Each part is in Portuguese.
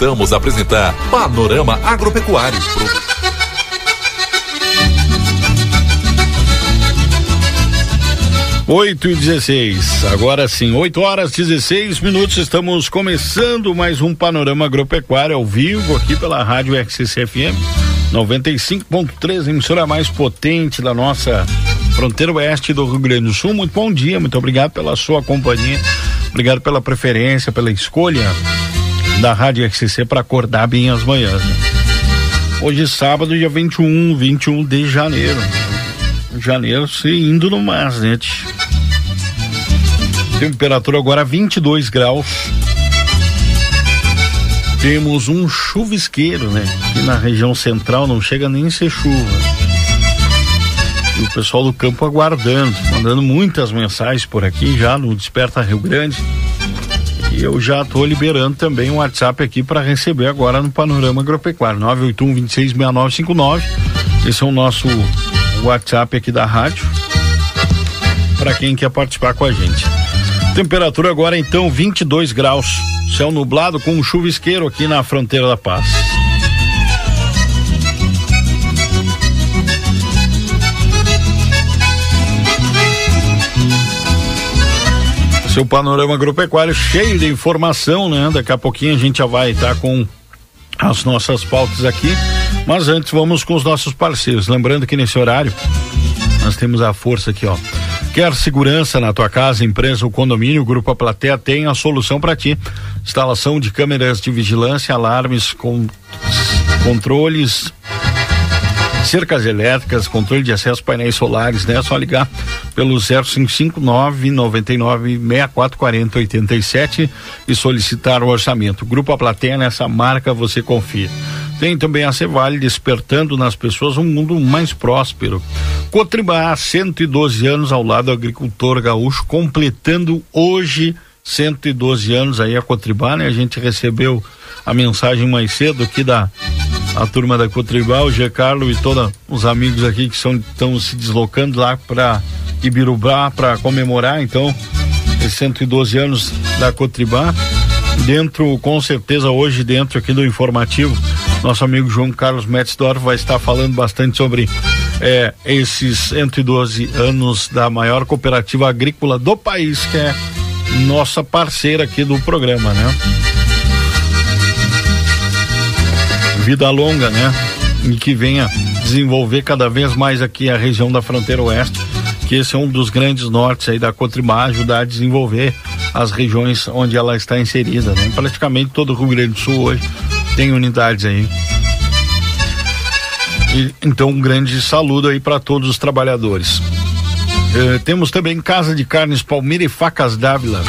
Voltamos a apresentar Panorama Agropecuário. Oito e dezesseis, agora sim, oito horas dezesseis minutos, estamos começando mais um Panorama Agropecuário ao vivo aqui pela Rádio XCFM 95.3, emissora mais potente da nossa fronteira oeste do Rio Grande do Sul. Muito bom dia, muito obrigado pela sua companhia, obrigado pela preferência, pela escolha da Rádio RCC para acordar bem as manhãs. Né? Hoje sábado, dia 21, 21 de janeiro. Janeiro se indo no mar, gente. Temperatura agora 22 graus. Temos um chuvisqueiro, né? Aqui na região central não chega nem a ser chuva. E o pessoal do campo aguardando, mandando muitas mensagens por aqui já no Desperta Rio Grande eu já estou liberando também um WhatsApp aqui para receber agora no Panorama Agropecuário, 981 266959. Esse é o nosso WhatsApp aqui da rádio. Para quem quer participar com a gente. Temperatura agora então 22 graus. Céu nublado com um chuvisqueiro aqui na fronteira da paz. Seu panorama agropecuário cheio de informação, né? Daqui a pouquinho a gente já vai estar tá com as nossas pautas aqui. Mas antes vamos com os nossos parceiros. Lembrando que nesse horário nós temos a força aqui, ó. Quer segurança na tua casa, empresa ou condomínio? O Grupo A Plateia tem a solução para ti. Instalação de câmeras de vigilância, alarmes, com controles cercas elétricas, controle de acesso painéis solares, né? É só ligar pelo 0559 99 6440 87 e solicitar o orçamento. Grupo A Plateia, nessa marca você confia. Tem também a Cevale despertando nas pessoas um mundo mais próspero. Cotribá, 112 anos ao lado do agricultor gaúcho, completando hoje 112 anos aí a Cotribá, né? A gente recebeu a mensagem mais cedo aqui da a turma da Cotribal, o G. Carlos e todos os amigos aqui que estão se deslocando lá para Ibirubá para comemorar, então, esses 112 anos da Cotribá. Dentro, com certeza, hoje, dentro aqui do informativo, nosso amigo João Carlos Metzdorf vai estar falando bastante sobre é, esses 112 anos da maior cooperativa agrícola do país, que é nossa parceira aqui do programa, né? vida longa, né? E que venha desenvolver cada vez mais aqui a região da fronteira oeste, que esse é um dos grandes nortes aí da Cotrimar, ajudar a desenvolver as regiões onde ela está inserida, né? Praticamente todo o Rio Grande do Sul hoje tem unidades aí. E, então um grande saludo aí para todos os trabalhadores. Eh, temos também Casa de Carnes Palmeira e Facas Dávila.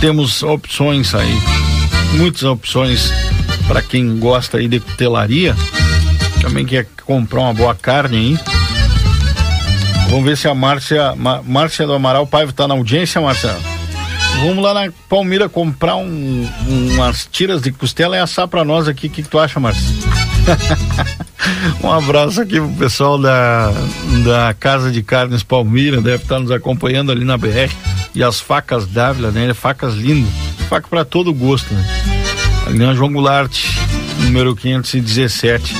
Temos opções aí, muitas opções para quem gosta aí de cutelaria, também quer comprar uma boa carne aí. Vamos ver se a Márcia, Márcia do Amaral Paiva tá na audiência, Márcia. Vamos lá na Palmira comprar um, umas tiras de costela e assar para nós aqui. O que, que tu acha, Márcia? um abraço aqui pro pessoal da, da Casa de Carnes Palmira, deve estar tá nos acompanhando ali na BR. E as facas Dávila, né? Facas lindas. Faca para todo gosto, né? ali na João Goulart, número 517.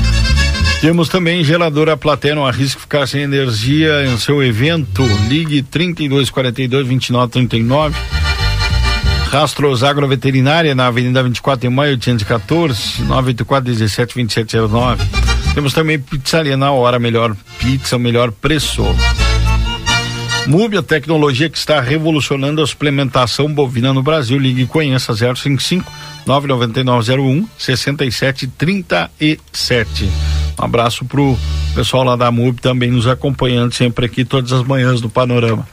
Temos também geladora Platéia, não arrisque ficar sem energia em seu evento. Ligue 3242 2939. Rastros Agroveterinária na Avenida 24 de Maio 814 984 17 2709. Temos também pizzaria na hora, melhor pizza, melhor preço. MUB, a tecnologia que está revolucionando a suplementação bovina no Brasil. Ligue e conheça 055 99901 6737. Um abraço pro pessoal lá da MUB também nos acompanhando sempre aqui todas as manhãs do Panorama.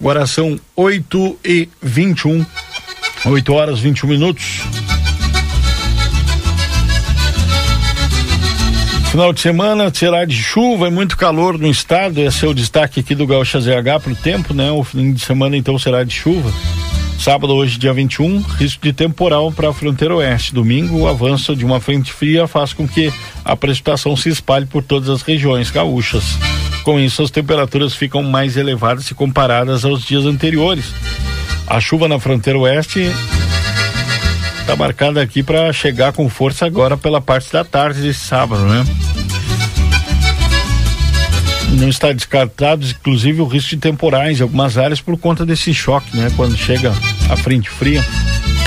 Agora são 8 e 21 8 horas 21 minutos. Final de semana será de chuva e muito calor no estado. Esse é o destaque aqui do Gaúcha ZH para o tempo, né? O fim de semana então será de chuva. Sábado, hoje, dia 21, risco de temporal para a fronteira oeste. Domingo, o avanço de uma frente fria faz com que a precipitação se espalhe por todas as regiões gaúchas. Com isso, as temperaturas ficam mais elevadas se comparadas aos dias anteriores. A chuva na fronteira oeste está marcada aqui para chegar com força agora pela parte da tarde desse sábado, né? Não está descartado, inclusive, o risco de temporais em algumas áreas por conta desse choque, né? Quando chega a frente fria,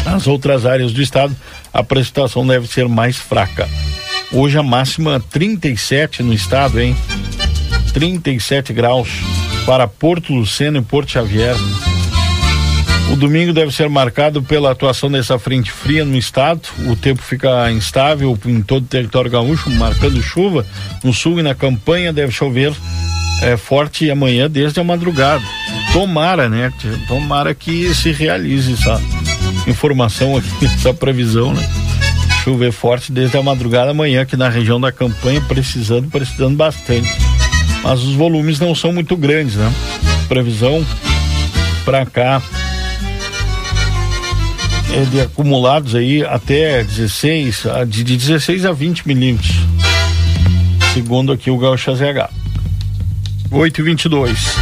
as outras áreas do estado, a precipitação deve ser mais fraca. Hoje a máxima 37 no estado, hein? 37 graus para Porto Luceno e Porto Xavier. Domingo deve ser marcado pela atuação dessa frente fria no estado. O tempo fica instável em todo o território gaúcho, marcando chuva. No sul e na campanha deve chover é, forte amanhã desde a madrugada. Tomara, né? Tomara que se realize essa informação aqui, essa previsão, né? Chover forte desde a madrugada amanhã aqui na região da campanha, precisando, precisando bastante. Mas os volumes não são muito grandes, né? Previsão para cá é de acumulados aí até 16, de, de 16 a 20 milímetros. Segundo aqui o Gaúcha ZH. 8 e 22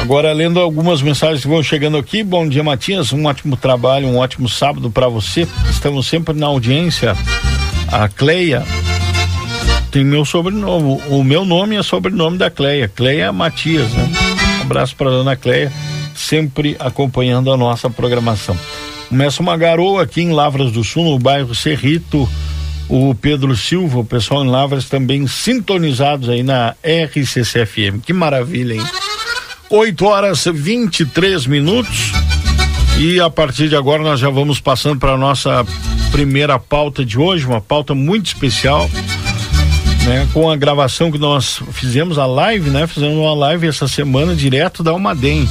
Agora, lendo algumas mensagens que vão chegando aqui. Bom dia, Matias. Um ótimo trabalho, um ótimo sábado para você. Estamos sempre na audiência. A Cleia tem meu sobrenome. O meu nome é sobrenome da Cleia. Cleia Matias, né? Um abraço para dona Cleia, sempre acompanhando a nossa programação. Começa uma garoa aqui em Lavras do Sul, no bairro Cerrito. O Pedro Silva, o pessoal em Lavras também sintonizados aí na RCCFM. Que maravilha, hein? 8 horas 23 minutos. E a partir de agora nós já vamos passando para nossa primeira pauta de hoje, uma pauta muito especial, né? Com a gravação que nós fizemos a live, né? Fizemos uma live essa semana direto da Almaden.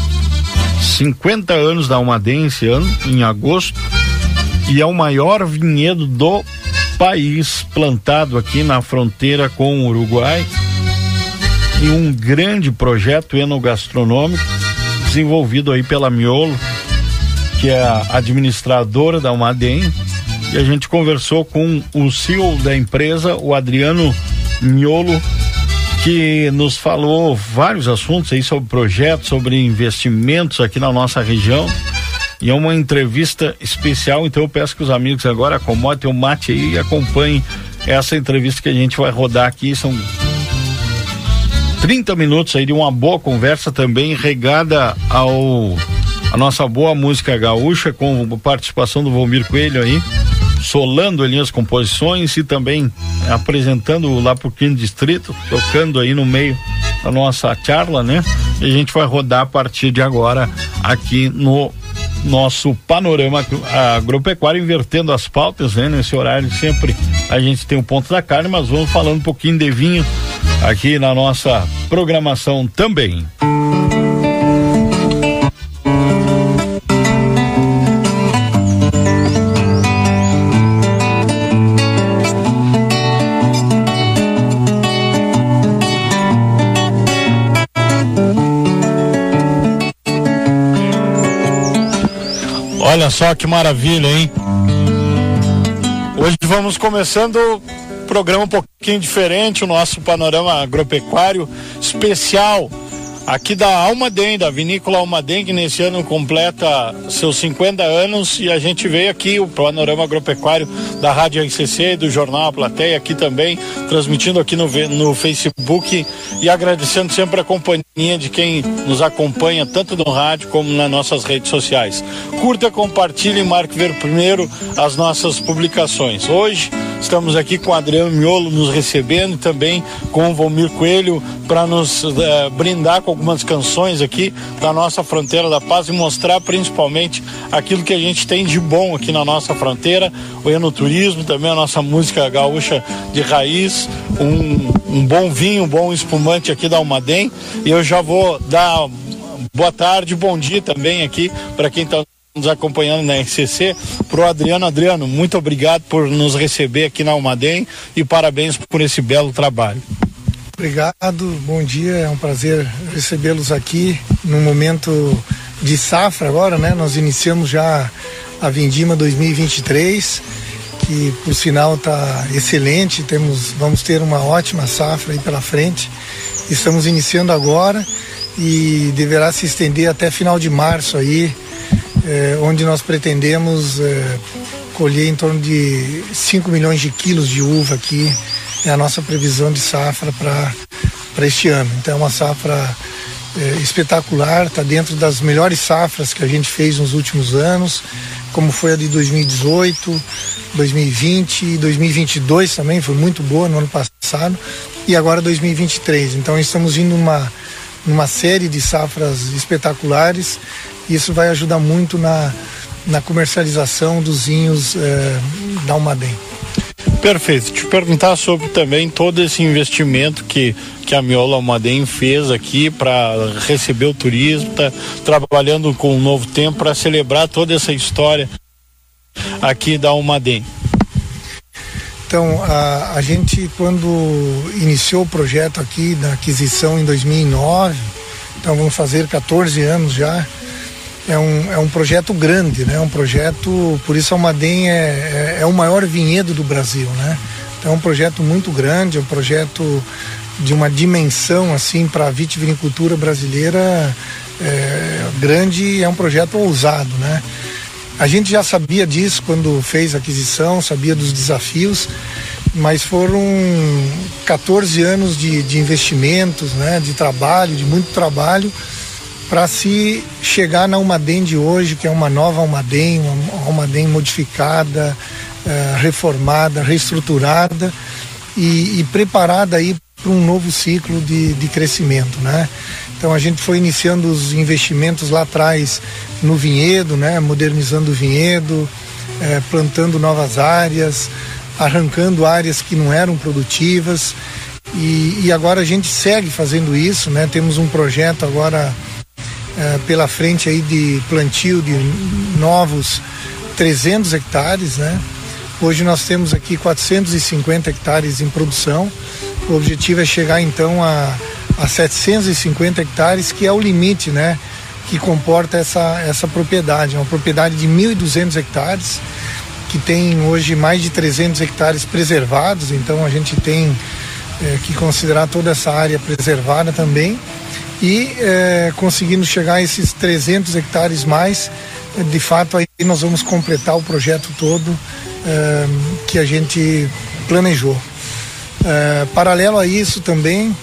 50 anos da Almaden esse ano, em agosto, e é o maior vinhedo do país plantado aqui na fronteira com o Uruguai. E um grande projeto enogastronômico desenvolvido aí pela Miolo, que é a administradora da Almaden. E a gente conversou com o CEO da empresa, o Adriano Miolo, que nos falou vários assuntos aí sobre projetos, sobre investimentos aqui na nossa região. E é uma entrevista especial, então eu peço que os amigos agora acomodem o mate aí e acompanhem essa entrevista que a gente vai rodar aqui. São 30 minutos aí de uma boa conversa também, regada ao a nossa boa música gaúcha, com participação do Valmir Coelho aí solando ali as composições e também apresentando lá pro quinto distrito, tocando aí no meio da nossa charla, né? E a gente vai rodar a partir de agora aqui no nosso panorama agropecuário, invertendo as pautas, né? Nesse horário sempre a gente tem o ponto da carne, mas vamos falando um pouquinho de vinho aqui na nossa programação também. Olha só que maravilha, hein? Hoje vamos começando o programa um pouquinho diferente, o nosso panorama agropecuário especial aqui da Almaden, da vinícola Almaden, que nesse ano completa seus 50 anos e a gente veio aqui, o panorama agropecuário da Rádio RCC e do Jornal A Plateia aqui também, transmitindo aqui no, no Facebook e agradecendo sempre a companhia de quem nos acompanha, tanto no rádio como nas nossas redes sociais. Curta, compartilhe e marque ver primeiro as nossas publicações. Hoje estamos aqui com o Adriano Miolo nos recebendo e também com o Valmir Coelho para nos uh, brindar com algumas canções aqui da nossa fronteira da paz e mostrar principalmente aquilo que a gente tem de bom aqui na nossa fronteira, o enoturismo, também a nossa música gaúcha de raiz, um, um bom vinho, um bom espumante aqui da Almaden. E eu já vou dar boa tarde, bom dia também aqui para quem está nos acompanhando na RCC, pro Adriano. Adriano, muito obrigado por nos receber aqui na Almaden e parabéns por esse belo trabalho. Obrigado, bom dia, é um prazer recebê-los aqui no momento de safra agora, né? Nós iniciamos já a Vindima 2023, que por sinal está excelente, temos, vamos ter uma ótima safra aí pela frente. Estamos iniciando agora e deverá se estender até final de março aí, eh, onde nós pretendemos eh, colher em torno de 5 milhões de quilos de uva aqui, é a nossa previsão de safra para este ano. Então é uma safra eh, espetacular, está dentro das melhores safras que a gente fez nos últimos anos, como foi a de 2018, 2020 e 2022 também, foi muito boa no ano passado, e agora 2023. Então estamos indo numa numa série de safras espetaculares. E isso vai ajudar muito na, na comercialização dos vinhos eh, da Almaden. Perfeito. Te perguntar sobre também todo esse investimento que, que a Miola Almaden fez aqui para receber o turismo, tá trabalhando com um novo tempo para celebrar toda essa história aqui da Almaden. Então, a, a gente, quando iniciou o projeto aqui da aquisição em 2009, então vamos fazer 14 anos já, é um, é um projeto grande, né? Um projeto, por isso a Almaden é, é, é o maior vinhedo do Brasil, né? Então é um projeto muito grande, é um projeto de uma dimensão assim para a vitivinicultura brasileira é, grande, é um projeto ousado, né? A gente já sabia disso quando fez a aquisição, sabia dos desafios, mas foram 14 anos de, de investimentos, né, de trabalho, de muito trabalho, para se chegar na Almaden de hoje, que é uma nova Almaden, uma Almaden modificada, uh, reformada, reestruturada e, e preparada aí para um novo ciclo de, de crescimento, né? Então a gente foi iniciando os investimentos lá atrás no vinhedo, né? modernizando o vinhedo, é, plantando novas áreas, arrancando áreas que não eram produtivas. E, e, agora a gente segue fazendo isso, né? Temos um projeto agora é, pela frente aí de plantio de novos 300 hectares, né? Hoje nós temos aqui 450 hectares em produção. O objetivo é chegar então a a 750 hectares, que é o limite, né? Que comporta essa, essa propriedade. É uma propriedade de 1.200 hectares, que tem hoje mais de 300 hectares preservados, então a gente tem é, que considerar toda essa área preservada também. E é, conseguindo chegar a esses 300 hectares mais, de fato aí nós vamos completar o projeto todo é, que a gente planejou. Paralelo a isso também,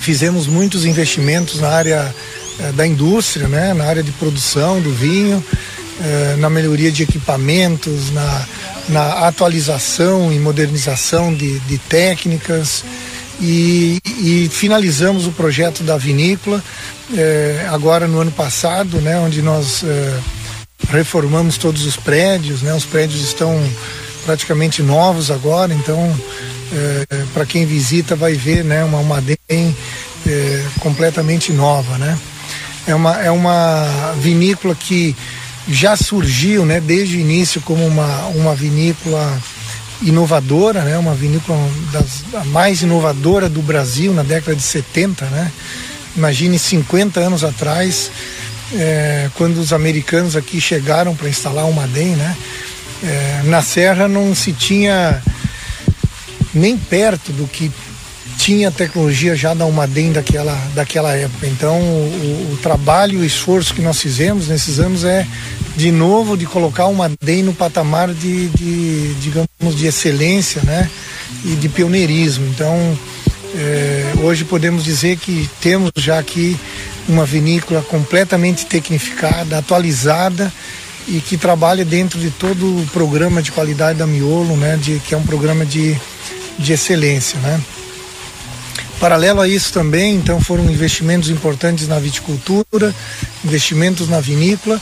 fizemos muitos investimentos na área eh, da indústria, né, na área de produção do vinho, eh, na melhoria de equipamentos, na, na atualização e modernização de, de técnicas e, e, finalizamos o projeto da vinícola eh, agora no ano passado, né, onde nós reformamos todos os prédios, né, os prédios estão praticamente novos agora, então é, para quem visita vai ver né, uma Almaden é, completamente nova. Né? É, uma, é uma vinícola que já surgiu né, desde o início como uma, uma vinícola inovadora, né, uma vinícola das, a mais inovadora do Brasil na década de 70. Né? Imagine 50 anos atrás, é, quando os americanos aqui chegaram para instalar uma DEM, né? É, na Serra não se tinha nem perto do que tinha tecnologia já da Umadem daquela, daquela época. Então, o, o trabalho e o esforço que nós fizemos nesses anos é, de novo, de colocar uma DEM no patamar de, de, digamos, de excelência, né? E de pioneirismo. Então, é, hoje podemos dizer que temos já aqui uma vinícola completamente tecnificada, atualizada e que trabalha dentro de todo o programa de qualidade da Miolo, né? De, que é um programa de de excelência, né? Paralelo a isso também, então foram investimentos importantes na viticultura, investimentos na vinícola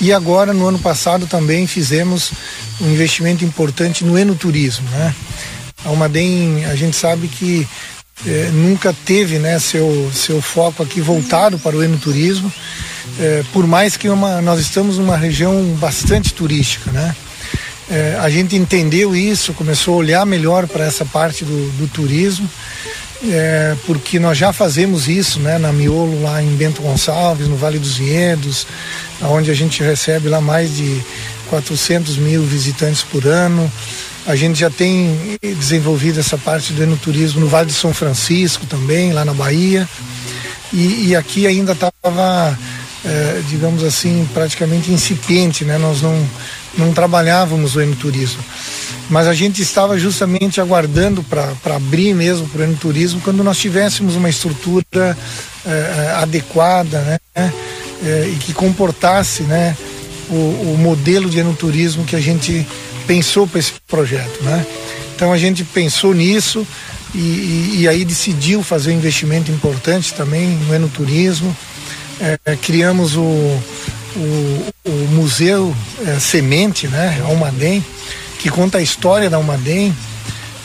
e agora no ano passado também fizemos um investimento importante no enoturismo, né? A Almaden, a gente sabe que eh, nunca teve, né, seu seu foco aqui voltado para o enoturismo é, por mais que uma, nós estamos numa região bastante turística, né? É, a gente entendeu isso, começou a olhar melhor para essa parte do, do turismo, é, porque nós já fazemos isso, né, na Miolo lá em Bento Gonçalves, no Vale dos Vinhedos, onde a gente recebe lá mais de 400 mil visitantes por ano. A gente já tem desenvolvido essa parte do enoturismo no Vale de São Francisco também, lá na Bahia. E, e aqui ainda estava, é, digamos assim, praticamente incipiente, né? Nós não, não trabalhávamos o enoturismo. Mas a gente estava justamente aguardando para abrir mesmo para o enoturismo quando nós tivéssemos uma estrutura é, é adequada, né? É, e que comportasse, né? O, o modelo de enoturismo que a gente pensou para esse projeto, né? Então a gente pensou nisso e, e, e, aí decidiu fazer um investimento importante também no enoturismo. É, criamos o, o, o Museu é, Semente, né? Almaden, que conta a história da Almaden.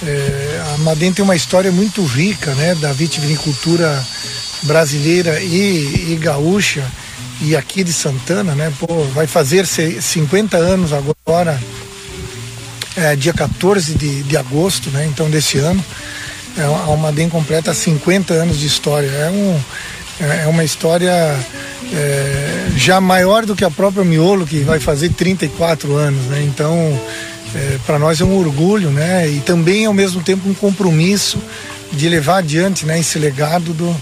É, a Almaden tem uma história muito rica, né? Da vitivinicultura brasileira e, e gaúcha e aqui de Santana, né? Pô, vai fazer 50 anos agora é, dia 14 de, de agosto, né? Então desse ano. É, a Almaden completa 50 anos de história. É, um, é, é uma história é, já maior do que a própria Miolo, que vai fazer 34 anos, né? Então, é, para nós é um orgulho, né? E também ao mesmo tempo um compromisso de levar adiante, né? Esse legado do,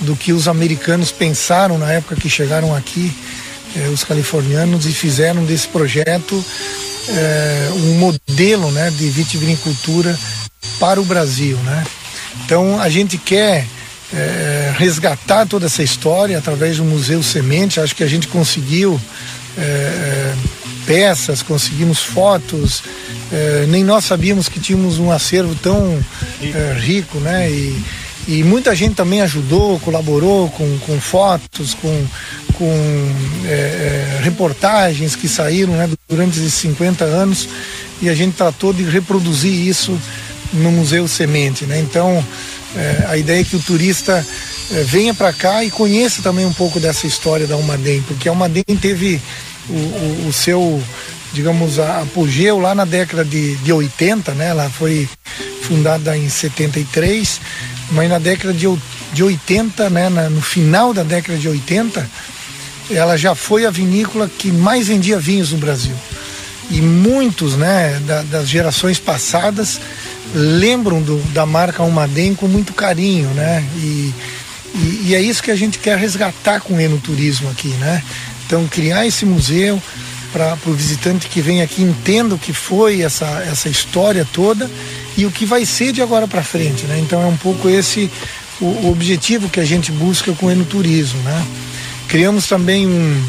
do que os americanos pensaram na época que chegaram aqui, é, os californianos, e fizeram desse projeto é, um modelo né, de vitivinicultura para o Brasil. Né? Então a gente quer é, resgatar toda essa história através do Museu Semente. Acho que a gente conseguiu é, é peças, conseguimos fotos. É, nem nós sabíamos que tínhamos um acervo tão é, rico, né? E, e muita gente também ajudou, colaborou com, com fotos, com, com é, reportagens que saíram né, durante esses 50 anos e a gente tratou de reproduzir isso no Museu Semente. Né? Então, é, a ideia é que o turista é, venha para cá e conheça também um pouco dessa história da Almaden, porque a Almaden teve o, o, o seu, digamos, apogeu lá na década de, de 80, né? ela foi fundada em 73 mas na década de, de 80, né, na, no final da década de 80, ela já foi a vinícola que mais vendia vinhos no Brasil. E muitos né, da, das gerações passadas lembram do, da marca Almaden com muito carinho, né? E, e, e, é isso que a gente quer resgatar com o enoturismo aqui, né? Então, criar esse museu para o visitante que vem aqui entenda o que foi essa, essa história toda e o que vai ser de agora para frente, né? Então é um pouco esse o, o, objetivo que a gente busca com o enoturismo, né? Criamos também um,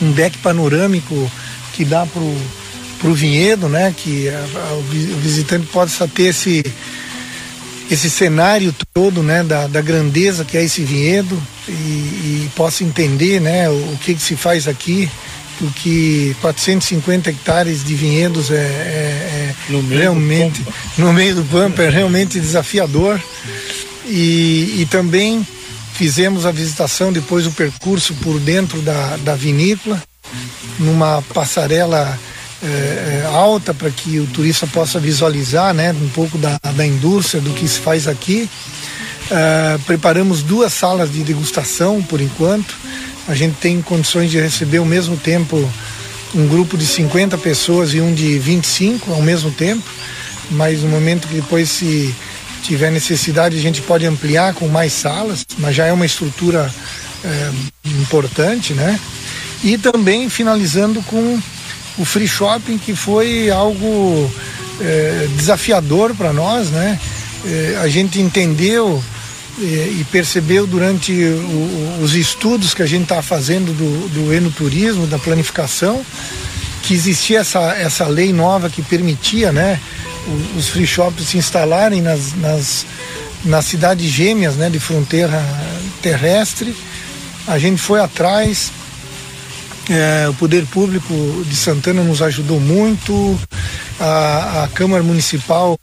um deck panorâmico que dá pro pro vinhedo, né? Que a, a, o visitante possa ter esse esse cenário todo, né? Da, da grandeza que é esse vinhedo e, e possa entender, né? O, o que, que se faz aqui porque 450 hectares de vinhedos é, é, é realmente no meio do pampa é realmente desafiador e, e também fizemos a visitação depois do percurso por dentro da, da vinícola numa passarela é alta para que o turista possa visualizar né, um pouco da, da indústria, do que se faz aqui. É, preparamos duas salas de degustação por enquanto a gente tem condições de receber ao mesmo tempo um grupo de 50 pessoas e um de 25 ao mesmo tempo, mas no momento que depois se tiver necessidade a gente pode ampliar com mais salas, mas já é uma estrutura é, importante, né? E também finalizando com o free shopping que foi algo é, desafiador para nós, né? É, a gente entendeu e, percebeu durante os estudos que a gente está fazendo do, do enoturismo, da planificação, que existia essa, essa lei nova que permitia né, os free shops se instalarem nas, nas, nas cidades gêmeas né, de fronteira terrestre. A gente foi atrás, é, o poder público de Santana nos ajudou muito, a, a Câmara Municipal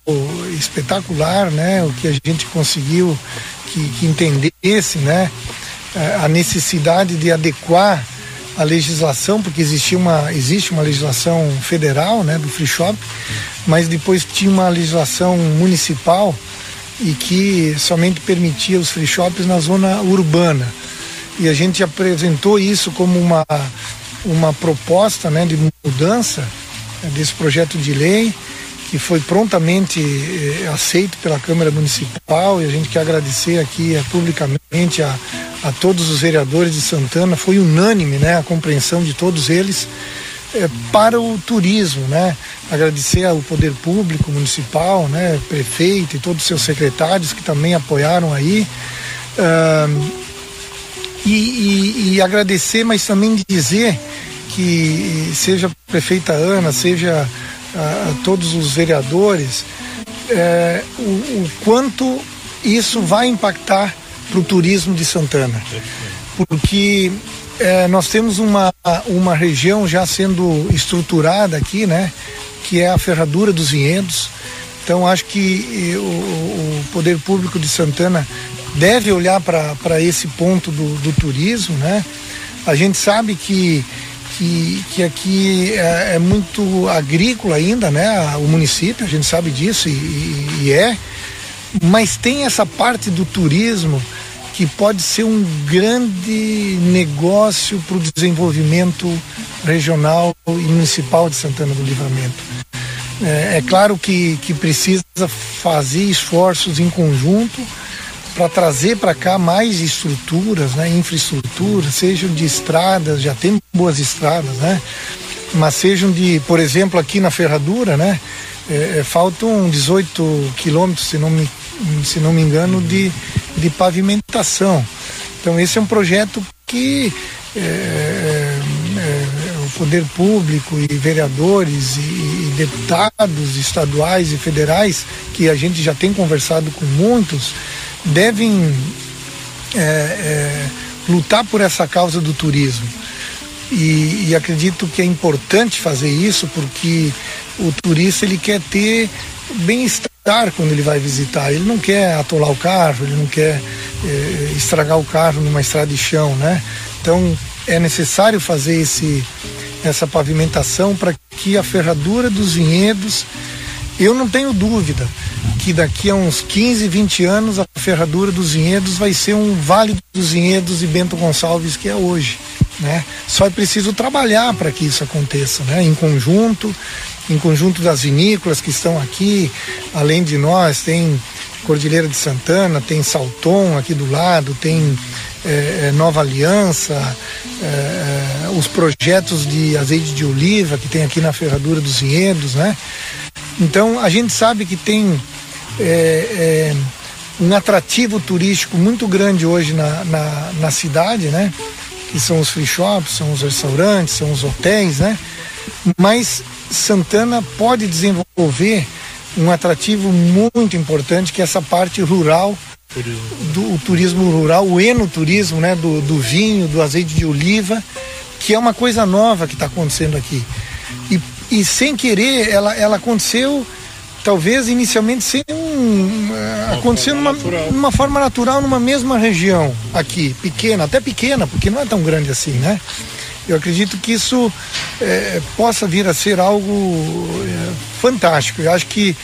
espetacular, né? O que a gente conseguiu que, que entendesse, né? é, a necessidade de adequar a legislação, porque existia uma, existe uma legislação federal né, do free shop, mas depois tinha uma legislação municipal e que somente permitia os free shops na zona urbana. E a gente apresentou isso como uma, uma proposta né, de mudança né, desse projeto de lei que foi prontamente eh, aceito pela Câmara Municipal e a gente quer agradecer aqui eh, publicamente a, a todos os vereadores de Santana, foi unânime né, a compreensão de todos eles eh, para o turismo, né? Agradecer ao Poder Público Municipal, né, prefeito e todos os seus secretários que também apoiaram aí. E, e, e agradecer, mas também dizer que seja a prefeita Ana, seja a, todos os vereadores é, o, o, quanto isso vai impactar para o turismo de Santana. Porque é, nós temos uma, uma região já sendo estruturada aqui, né? Que é a Ferradura dos Vinhedos. Então acho que o, o Poder Público de Santana deve olhar para esse ponto do, do turismo, né? A gente sabe que que, que aqui é, é, muito agrícola ainda, né? O município, a gente sabe disso e, e é, mas tem essa parte do turismo que pode ser um grande negócio para o desenvolvimento regional e municipal de Santana do Livramento. É, é claro que, que precisa fazer esforços em conjunto para trazer para cá mais estruturas, né, infraestruturas, sejam de estradas, já tem boas estradas, né, mas sejam de, por exemplo, aqui na Ferradura, né, é, é faltam 18 quilômetros, se não me, se não me engano, de, de pavimentação. Então esse é um projeto que é, é, é o poder público e vereadores e, e deputados estaduais e federais, que a gente já tem conversado com muitos, devem é, é, lutar por essa causa do turismo. E, e, acredito que é importante fazer isso porque o turista ele quer ter bem-estar quando ele vai visitar. Ele não quer atolar o carro, ele não quer é, estragar o carro numa estrada de chão, né? Então é necessário fazer esse, essa pavimentação para que a ferradura dos vinhedos, eu não tenho dúvida, que daqui a uns 15, 20 anos a ferradura dos vinhedos vai ser um Vale dos Vinhedos e Bento Gonçalves que é hoje. Né? Só é preciso trabalhar para que isso aconteça, né? em conjunto, em conjunto das vinícolas que estão aqui, além de nós, tem Cordilheira de Santana, tem Salton aqui do lado, tem é, Nova Aliança, é, os projetos de azeite de oliva que tem aqui na Ferradura dos Vinhedos, né? Então a gente sabe que tem é, é, um atrativo turístico muito grande hoje na, na, na, cidade, né? Que são os free shops, são os restaurantes, são os hotéis, né? Mas Santana pode desenvolver um atrativo muito importante que é essa parte rural do o turismo rural, o enoturismo, né? Do, do vinho, do azeite de oliva, que é uma coisa nova que está acontecendo aqui. E, sem querer, ela, ela aconteceu talvez inicialmente sem um, uh, acontecer numa, numa forma natural numa mesma região aqui, pequena, até pequena, porque não é tão grande assim, né? Eu acredito que isso é, possa vir a ser algo é, fantástico. Eu acho que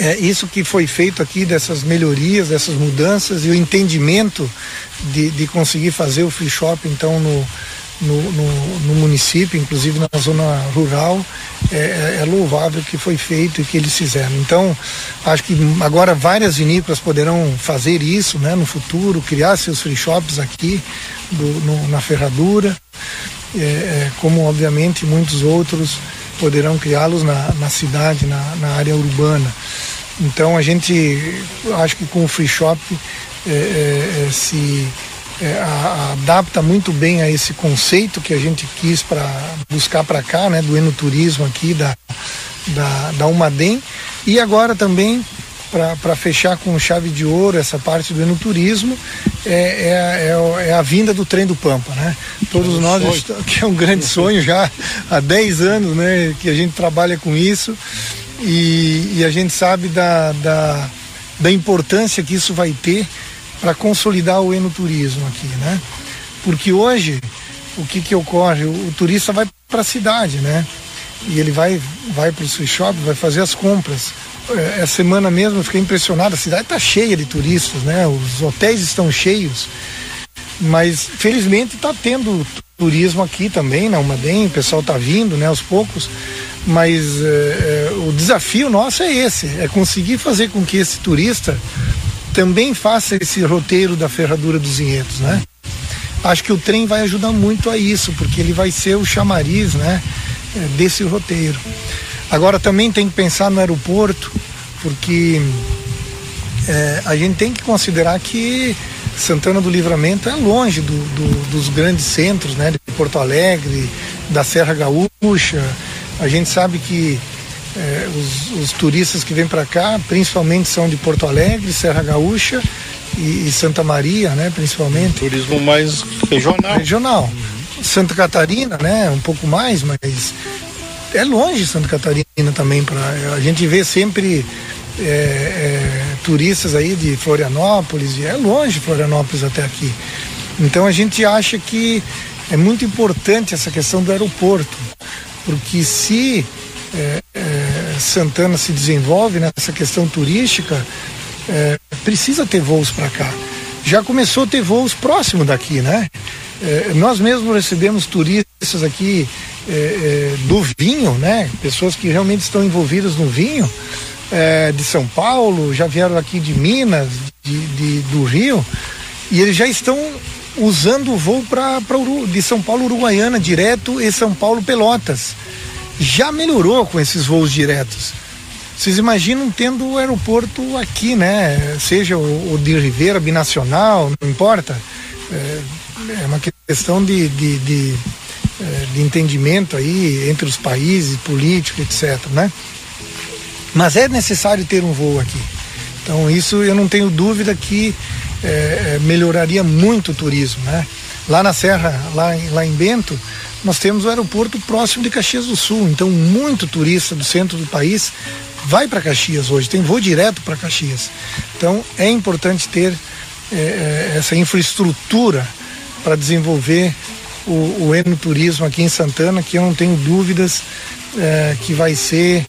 é, isso que foi feito aqui, dessas melhorias, dessas mudanças e o entendimento de, de conseguir fazer o free shop, então, no, no, no, no município, inclusive na zona rural, é, é, é louvável que foi feito e que eles fizeram. Então, acho que agora várias vinícolas poderão fazer isso né, no futuro, criar seus free shops aqui do, no, na ferradura, é, é como obviamente muitos outros poderão criá-los na, na cidade, na, na área urbana. Então a gente, acho que com o free shop é, é, é se é, a, adapta muito bem a esse conceito que a gente quis para buscar para cá, né, do enoturismo aqui da, da, da Umadem. E agora também, para fechar com chave de ouro essa parte do enoturismo, é, é, é, é, a vinda do trem do Pampa, né? Todos nós, estamos, que é um grande sonho já há 10 anos, né, que a gente trabalha com isso e, e a gente sabe da, da, da importância que isso vai ter para consolidar o enoturismo aqui, né? Porque hoje o que que ocorre? O, o turista vai para a cidade, né? E ele vai vai para o seu shopping, vai fazer as compras. É, essa semana mesmo eu fiquei impressionado, a cidade está cheia de turistas, né? Os hotéis estão cheios. Mas felizmente está tendo turismo aqui também na Umadem, o pessoal está vindo, né, aos poucos. Mas é, é, o desafio nosso é esse, é conseguir fazer com que esse turista também faça esse roteiro da Ferradura dos Vinhedos, né? Acho que o trem vai ajudar muito a isso, porque ele vai ser o chamariz, né, desse roteiro. Agora também tem que pensar no aeroporto, porque é, a gente tem que considerar que Santana do Livramento é longe do, do, dos grandes centros, né, de Porto Alegre, da Serra Gaúcha. A gente sabe que é, os, os, turistas que vêm para cá, principalmente são de Porto Alegre, Serra Gaúcha e, e Santa Maria, né, principalmente. Turismo mais regional. Regional. Santa Catarina, né, um pouco mais, mas é longe Santa Catarina também para a gente vê sempre é, é, turistas aí de Florianópolis e é longe Florianópolis até aqui. Então a gente acha que é muito importante essa questão do aeroporto, porque se é, é, Santana se desenvolve nessa questão turística, é, precisa ter voos para cá. Já começou a ter voos próximo daqui, né? É, nós mesmos recebemos turistas aqui é, é, do vinho, né? Pessoas que realmente estão envolvidas no vinho, de São Paulo, já vieram aqui de Minas, de, de do Rio, e eles já estão usando o voo para de São Paulo Uruguaiana direto e São Paulo Pelotas. Já melhorou com esses voos diretos. Vocês imaginam tendo o aeroporto aqui, né? Seja o, o de Ribeira, binacional, não importa. É, é uma questão de, de, de, é, de, entendimento aí entre os países, político, etc, né? Mas é necessário ter um voo aqui. Então isso eu não tenho dúvida que é, é melhoraria muito o turismo, né? Lá na Serra, lá, lá em Bento, nós temos o aeroporto próximo de Caxias do Sul, então muito turista do centro do país vai para Caxias hoje, tem voo direto para Caxias. Então é importante ter é, é, essa infraestrutura para desenvolver o, o enoturismo aqui em Santana, que eu não tenho dúvidas é, que vai ser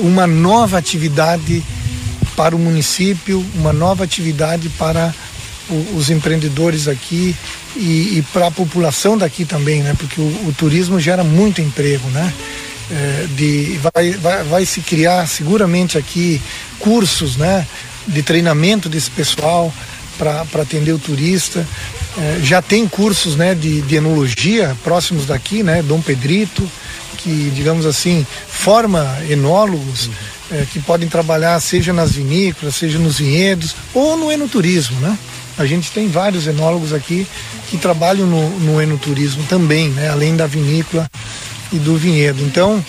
uma nova atividade para o município, uma nova atividade para o, os empreendedores aqui e, e para a população daqui também, né? Porque o, o turismo gera muito emprego, né? É, de, vai, vai, vai se criar seguramente aqui cursos, né? De treinamento desse pessoal para atender o turista. É, já tem cursos né, de, de enologia próximos daqui, né? Dom Pedrito, que, digamos assim, forma enólogos é, que podem trabalhar seja nas vinícolas, seja nos vinhedos ou no enoturismo, né? A gente tem vários enólogos aqui que trabalham no, no enoturismo também, né? além da vinícola e do vinhedo. Então,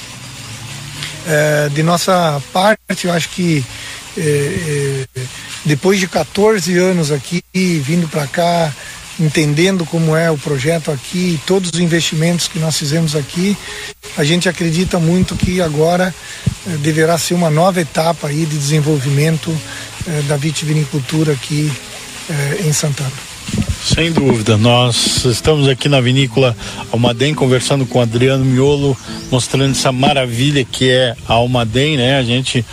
é, de nossa parte, eu acho que é, é, depois de 14 anos aqui, vindo para cá, entendendo como é o projeto aqui, todos os investimentos que nós fizemos aqui, a gente acredita muito que agora é, deverá ser uma nova etapa aí de desenvolvimento é, da vitivinicultura aqui é, em Santana. Sem dúvida, nós estamos aqui na vinícola Almaden conversando com Adriano Miolo, mostrando essa maravilha que é a Almaden, né? A gente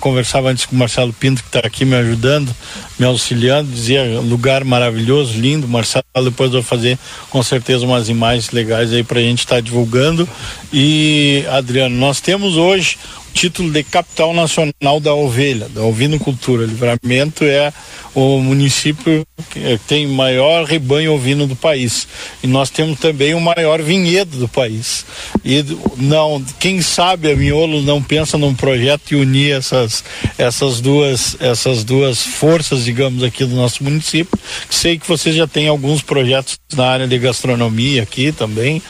conversava antes com o Marcelo Pinto que está aqui me ajudando, me auxiliando, dizia lugar maravilhoso, lindo. Marcelo, depois vai fazer com certeza umas imagens legais aí para a gente estar tá divulgando. E Adriano, nós temos hoje título de capital nacional da ovelha, da ovinocultura. Livramento é o município que tem maior rebanho ovino do país. E nós temos também o maior vinhedo do país. E não, quem sabe a Miolo não pensa num projeto de unir essas essas duas essas duas forças, digamos, aqui do nosso município. Sei que vocês já têm alguns projetos na área de gastronomia aqui também.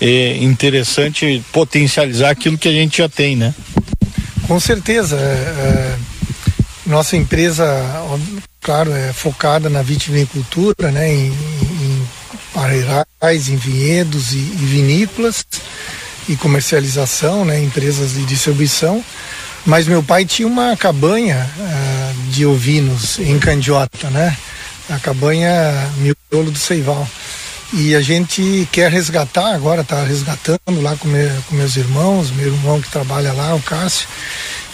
É interessante potencializar aquilo que a gente já tem, né? Com certeza. É, é, nossa empresa, claro, é focada na vitivinicultura, né, em, em parreirais, em vinhedos e, e, vinícolas e comercialização, né, empresas de distribuição. Mas meu pai tinha uma cabanha uh, de ovinos em Candiota, né? a cabanha Miolo do Seival. E a gente quer resgatar agora, está resgatando lá com, me, com, meus irmãos, meu irmão que trabalha lá, o Cássio.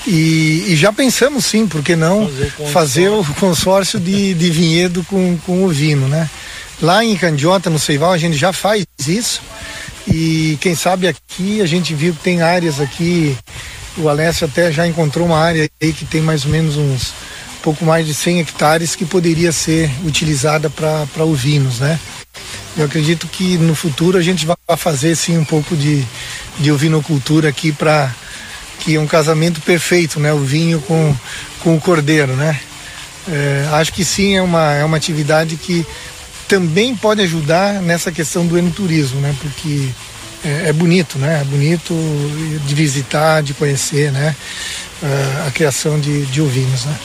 E, e já pensamos sim, por que não fazer, fazer o consórcio de, de vinhedo com, com o vino, né? Lá em Candiota, no Seival, a gente já faz isso. E quem sabe aqui a gente viu que tem áreas aqui. O Alessio até já encontrou uma área aí que tem mais ou menos uns pouco mais de 100 hectares que poderia ser utilizada para ovinos, né? Eu acredito que no futuro a gente vai fazer sim um pouco de, de ovinocultura aqui para que é um casamento perfeito, né? O vinho com, com o cordeiro, né? É, acho que sim é uma, é uma atividade que também pode ajudar nessa questão do enoturismo, né? Porque é, é, bonito, né? É bonito de visitar, de conhecer, né? Uh, a criação de, de ovinos, né?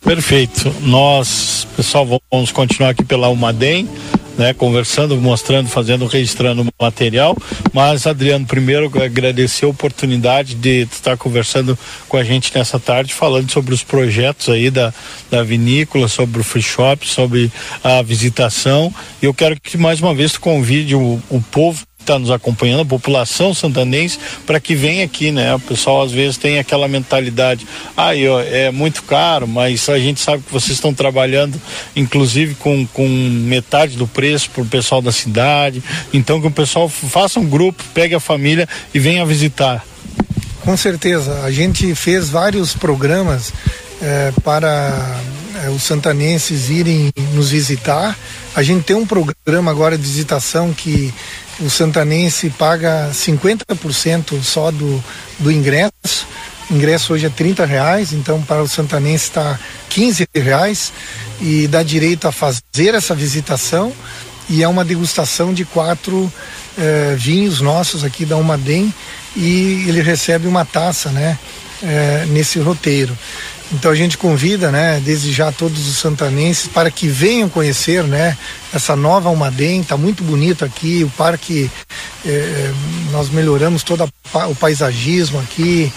Perfeito. Nós, pessoal, vamos continuar aqui pela Umadem né, conversando, mostrando, fazendo, registrando material. Mas, Adriano, primeiro agradecer a oportunidade de estar conversando com a gente nessa tarde, falando sobre os projetos aí da, da vinícola, sobre o free shop, sobre a visitação. E eu quero que mais uma vez tu convide o, o povo está nos acompanhando, a população santanense, para que venha aqui, né? O pessoal às vezes tem aquela mentalidade, ah, é muito caro, mas a gente sabe que vocês estão trabalhando, inclusive com, com metade do preço para o pessoal da cidade. Então que o pessoal faça um grupo, pegue a família e venha visitar. Com certeza, a gente fez vários programas é, para é, os santanenses irem nos visitar. A gente tem um programa agora de visitação que o santanense paga 50% só do, do ingresso. O ingresso hoje é 30 reais, então para o santanense está 15 reais e dá direito a fazer essa visitação e é uma degustação de quatro eh, vinhos nossos aqui da Umadem e ele recebe uma taça, né, eh, nesse roteiro. Então a gente convida, né, desde já todos os santanenses para que venham conhecer, né, essa nova Almaden, está muito bonito aqui, o parque, eh, nós melhoramos todo o paisagismo aqui,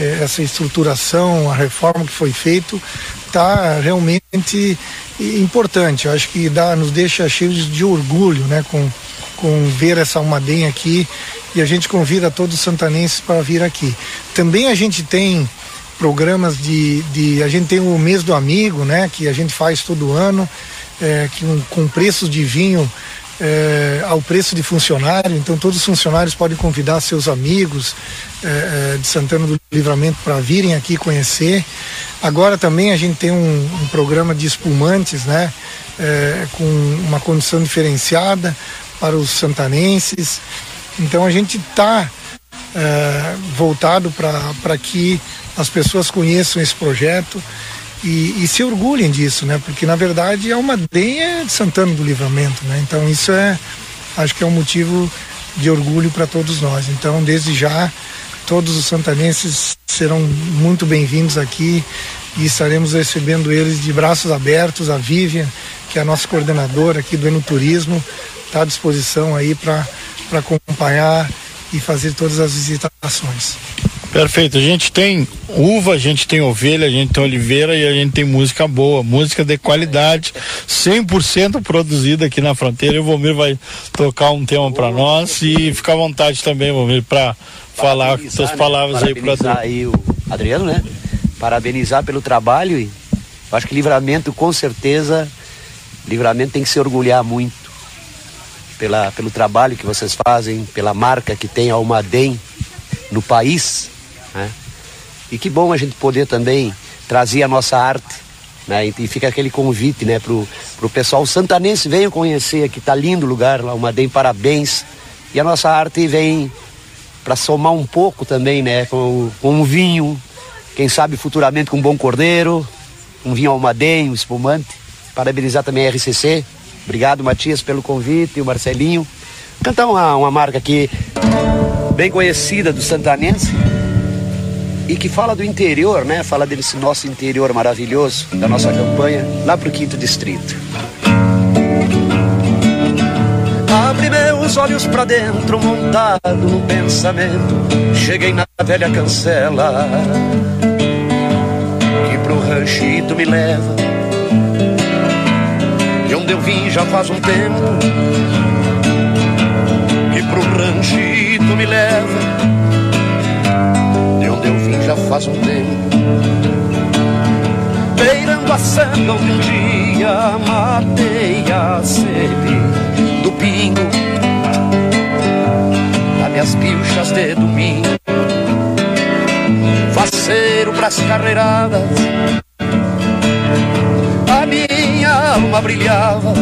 eh, essa estruturação, a reforma que foi feito, está realmente importante. Eu acho que dá, nos deixa cheios de orgulho, né, com, com ver essa Almaden aqui e a gente convida todos os santanenses para vir aqui. Também a gente tem programas de, de. A gente tem o mês do amigo, né? Que a gente faz todo ano, é, que um, com preços de vinho é, ao preço de funcionário. Então todos os funcionários podem convidar seus amigos é, é de Santana do Livramento para virem aqui conhecer. Agora também a gente tem um, um programa de espumantes, né? É, com uma condição diferenciada para os santanenses. Então a gente está é, voltado para que as pessoas conheçam esse projeto e, e, se orgulhem disso, né? Porque na verdade é uma denha de Santana do Livramento, né? Então isso é, acho que é um motivo de orgulho para todos nós. Então desde já todos os santanenses serão muito bem-vindos aqui e estaremos recebendo eles de braços abertos. A Vivian, que é a nossa coordenadora aqui do Enoturismo, está à disposição aí para acompanhar e fazer todas as visitações. Perfeito. A gente tem uva, a gente tem ovelha, a gente tem oliveira e a gente tem música boa, música de qualidade, 100% produzida aqui na fronteira. E o Vomir vai tocar um tema para nós e fica à vontade também, Vomir, para falar suas né? palavras aí para aí o Adriano, né? Parabenizar pelo trabalho e acho que livramento com certeza, livramento tem que se orgulhar muito pela, pelo trabalho que vocês fazem, pela marca que tem a Almaden no país né? E que bom a gente poder também trazer a nossa arte. Né? E fica aquele convite né, para o pessoal santanense, venham conhecer aqui, tá lindo o lugar lá, uma DEM, parabéns. E a nossa arte vem para somar um pouco também, né, com, com um vinho, quem sabe futuramente com um bom cordeiro, um vinho almaden, um espumante. Parabenizar também a RCC. Obrigado, Matias, pelo convite, e o Marcelinho. Cantar uma, uma marca aqui bem conhecida do santanense e que fala do interior, né? Fala desse nosso interior maravilhoso, da nossa campanha, lá pro quinto distrito. Abre meus olhos para dentro, montado no pensamento. Cheguei na velha cancela, que pro ranchito me leva. onde eu vim já faz um tempo E pro ranchito me leva Vim já faz um tempo. Beirando a sanga um dia matei a sede do pingo. Das minhas pilchas de domingo. Faceiro pras carreiradas. Minha alma brilhava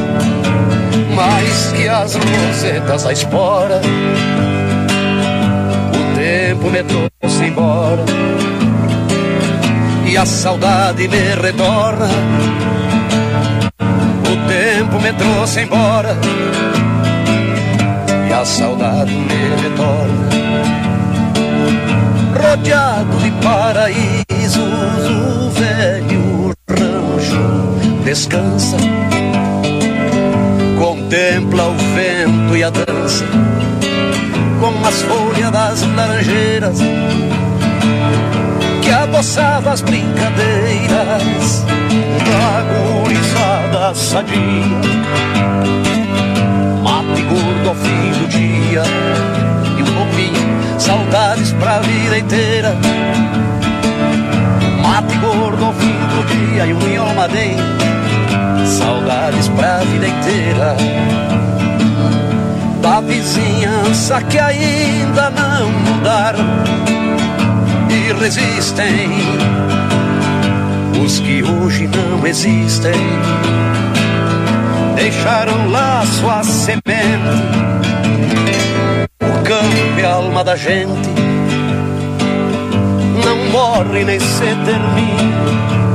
mais que as rosetas da espora. O tempo me trouxe embora e a saudade me retorna. O tempo me trouxe embora e a saudade me retorna. Rodeado de paraísos, o velho descansa, contempla o vento e a dança, com as folhas das laranjeiras, que adoçava as brincadeiras da gurizada sadia. Mate gordo ao fim do dia, e um pouquinho, saudades pra vida inteira mate gordo ao fim do dia e um miolo madeira saudades pra vida inteira. Da vizinhança que ainda não mudaram e resistem. Os que hoje não existem deixaram lá sua semente o campo e a alma da gente não morre nem se termina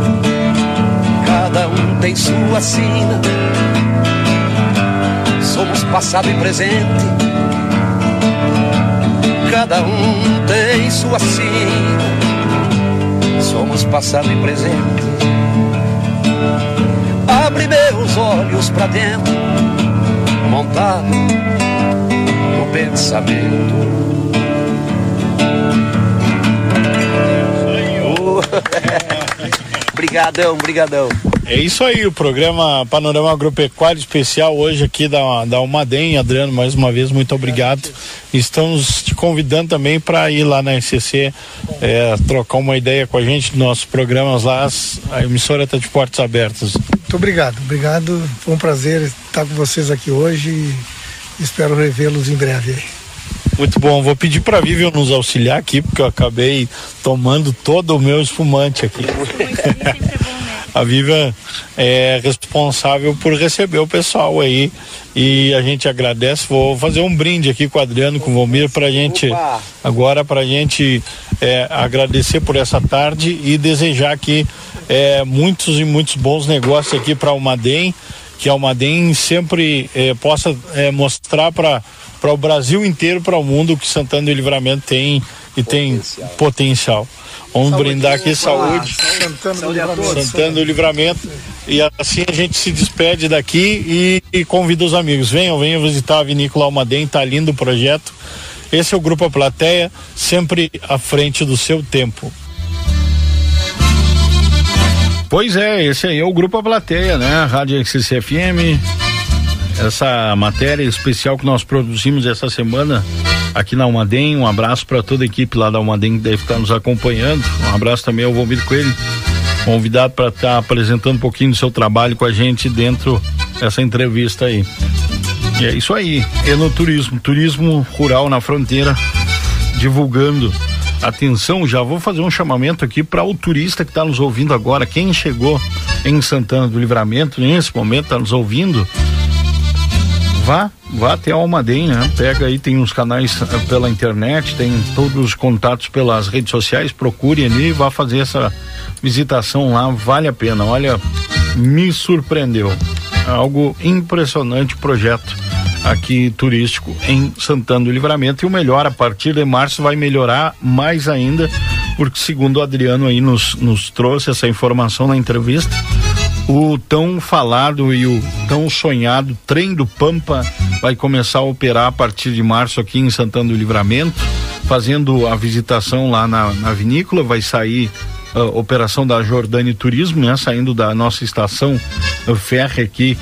cada um tem sua sina. Somos passado e presente, cada um tem sua sina. Somos passado e presente. Abre meus olhos para dentro, montado no pensamento. Brigadão, brigadão. É isso aí, o programa Panorama Agropecuário Especial hoje aqui da, da Umadem. Adriano, mais uma vez, muito obrigado. Estamos te convidando também para ir lá na SCC é, trocar uma ideia com a gente nos nossos programas lá. A emissora está de portas abertas. Muito obrigado, obrigado. Foi um prazer estar com vocês aqui hoje e espero revê-los em breve. Muito bom. Vou pedir para a Vivian nos auxiliar aqui, porque eu acabei tomando todo o meu espumante aqui. A Viva é responsável por receber o pessoal aí e a gente agradece. Vou fazer um brinde aqui com o Adriano, com o Vomir, para gente agora para gente é, agradecer por essa tarde e desejar aqui é, muitos e muitos bons negócios aqui para o Madem, que a Almaden sempre é, possa é, mostrar para para o Brasil inteiro, para o mundo que Santana do Livramento tem e potencial. tem potencial. Vamos saúde, brindar aqui saúde. Santana, do Livramento. Santana do Livramento. E assim a gente se despede daqui e, e convida os amigos. Venham, venham visitar a Vinícola Almaden, tá lindo o projeto. Esse é o Grupo A Plateia, sempre à frente do seu tempo. Pois é, esse aí é o Grupo A Plateia, né? Rádio XCFM. Essa matéria especial que nós produzimos essa semana aqui na Almaden. Um abraço para toda a equipe lá da Almaden que deve estar nos acompanhando. Um abraço também ao Valmir Coelho, convidado para estar tá apresentando um pouquinho do seu trabalho com a gente dentro dessa entrevista aí. E é isso aí, é no turismo, turismo rural na fronteira, divulgando. Atenção, já vou fazer um chamamento aqui para o turista que está nos ouvindo agora. Quem chegou em Santana do Livramento, nesse momento está nos ouvindo, vá, vá até Almaden, né? Pega aí, tem uns canais eh, pela internet, tem todos os contatos pelas redes sociais, procure ali e vá fazer essa visitação lá, vale a pena. Olha, me surpreendeu. Algo impressionante projeto aqui turístico em Santana do Livramento e o melhor, a partir de março vai melhorar mais ainda, porque segundo o Adriano aí nos, nos trouxe essa informação na entrevista, o tão falado e o tão sonhado trem do Pampa vai começar a operar a partir de março aqui em Santana do Livramento, fazendo a visitação lá na, na vinícola. Vai sair a uh, operação da Jordânia Turismo, né? Saindo da nossa estação uh, férrea aqui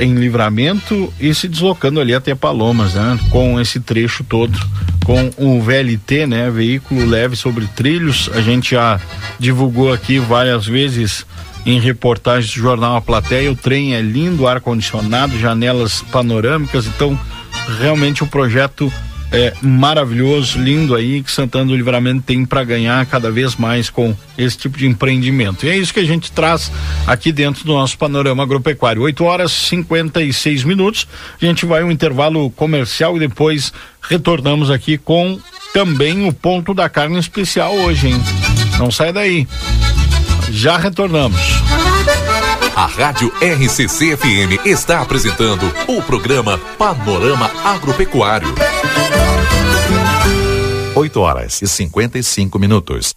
em Livramento e se deslocando ali até Palomas, né? Com esse trecho todo, com o VLT, né? Veículo leve sobre trilhos. A gente já divulgou aqui várias vezes em reportagens do jornal A Plateia. O trem é lindo, ar condicionado, janelas panorâmicas, então realmente o projeto é, maravilhoso, lindo aí que Santana do Livramento tem para ganhar cada vez mais com esse tipo de empreendimento. E é isso que a gente traz aqui dentro do nosso panorama agropecuário. 8 horas 56 minutos. A gente vai um intervalo comercial e depois retornamos aqui com também o ponto da carne especial hoje, hein? Não sai daí. Já retornamos. A Rádio RCC FM está apresentando o programa Panorama Agropecuário. 8 horas e 55 minutos.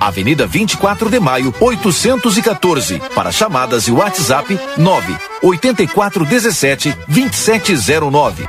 Avenida 24 de Maio, 814. Para chamadas e WhatsApp 9 8417 2709.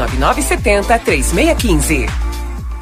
99970 3615.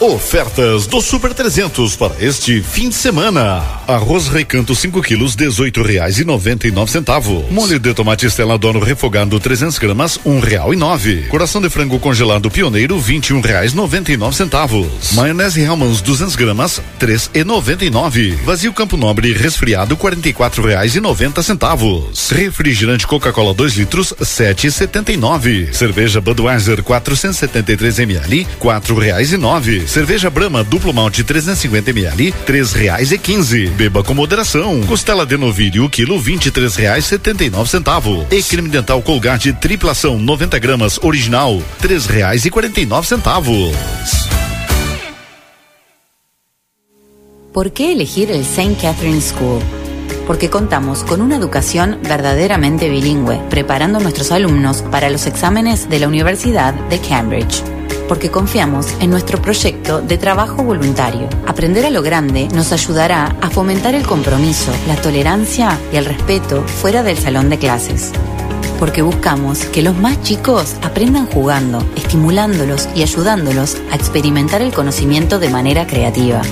Ofertas do Super 300 para este fim de semana. Arroz recanto 5 quilos, dezoito reais e noventa e nove centavos. Molho de tomate Estela Dono refogado 300 gramas, um real e nove. Coração de frango congelado Pioneiro, vinte e um reais noventa e nove centavos. Maionese Hellmann's 200 gramas, três e noventa e nove. Vazio Campo Nobre resfriado, quarenta e quatro reais e noventa centavos. Refrigerante Coca-Cola 2 litros, sete e setenta e nove. Cerveja Budweiser 473 ml, quatro reais e nove. Cerveja Brahma duplo malte 350 ml, três reais e quinze. Beba com moderação. Costela de novilho quilo vinte e três reais setenta e nove centavos. E creme dental Colgate triplação 90 gramas original três reais e quarenta e nove centavos. ¿Por qué elegir el St. Catherine School? Porque contamos con una educación verdaderamente bilingüe, preparando a nuestros alumnos para los exámenes de la Universidad de Cambridge porque confiamos en nuestro proyecto de trabajo voluntario. Aprender a lo grande nos ayudará a fomentar el compromiso, la tolerancia y el respeto fuera del salón de clases. Porque buscamos que los más chicos aprendan jugando, estimulándolos y ayudándolos a experimentar el conocimiento de manera creativa.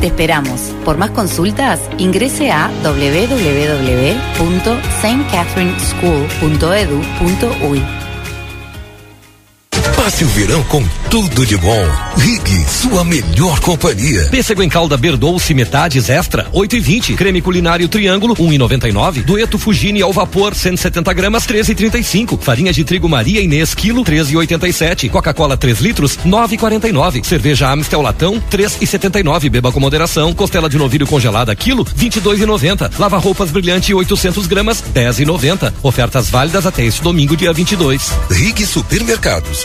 Te esperamos. Por más consultas, ingrese a www.stcatherineschool.edu.uy. Passe o verão com tudo de bom. Rig, sua melhor companhia. Pêssego em calda Berdouce metades extra, 8 e 20. Creme culinário triângulo, 1 e 99. Dueto Fugini ao vapor, 170 gramas, 13 e 35. Farinha de trigo Maria Inês, quilo, 13 e 87. Coca-Cola 3 litros, 9 e 49. Cerveja Amstel latão, 3 e 79. Beba com moderação. Costela de novilho congelada, quilo, 22 e 90. Lava roupas brilhante, 800 gramas, 10 e 90. Ofertas válidas até este domingo, dia 22. Rig Supermercados.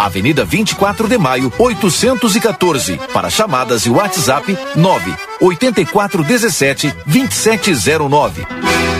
Avenida 24 de Maio, 814. Para chamadas e WhatsApp 9 8417 2709.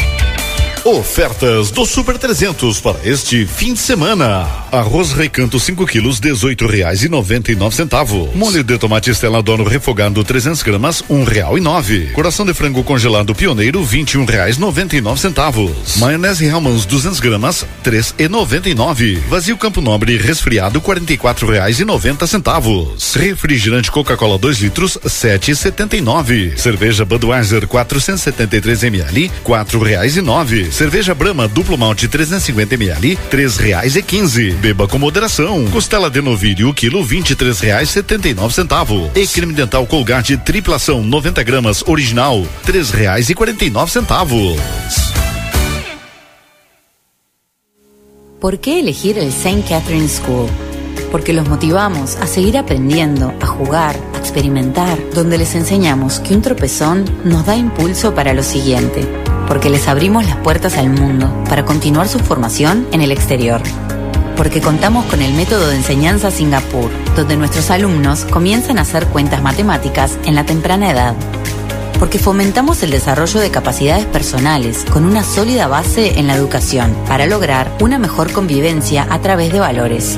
Ofertas do Super 300 para este fim de semana. Arroz Recanto 5 quilos, dezoito reais e noventa e nove centavos. Molho de tomate Estela Dono refogado 300 gramas, um real e nove. Coração de frango congelado Pioneiro, vinte e um reais noventa e nove centavos. Maionese Hellmann's 200 gramas, três e noventa e nove. Vazio Campo Nobre resfriado, quarenta e quatro reais e noventa centavos. Refrigerante Coca-Cola 2 litros, sete e setenta e nove. Cerveja Budweiser 473 ml, quatro reais e nove. Cerveja Brahma duplo malte 350 ml, três reais e quinze. Beba com moderação. Costela de novilho o quilo vinte e três reais setenta e nove centavos. E creme dental Colgate triplação 90 gramas original três reais e quarenta e nove centavos. ¿Por qué elegir el St. Catherine School? Porque los motivamos a seguir aprendiendo, a jugar, a experimentar, donde les enseñamos que un tropezón nos da impulso para lo siguiente, porque les abrimos las puertas al mundo para continuar su formación en el exterior. Porque contamos con el método de enseñanza Singapur, donde nuestros alumnos comienzan a hacer cuentas matemáticas en la temprana edad porque fomentamos el desarrollo de capacidades personales con una sólida base en la educación para lograr una mejor convivencia a través de valores.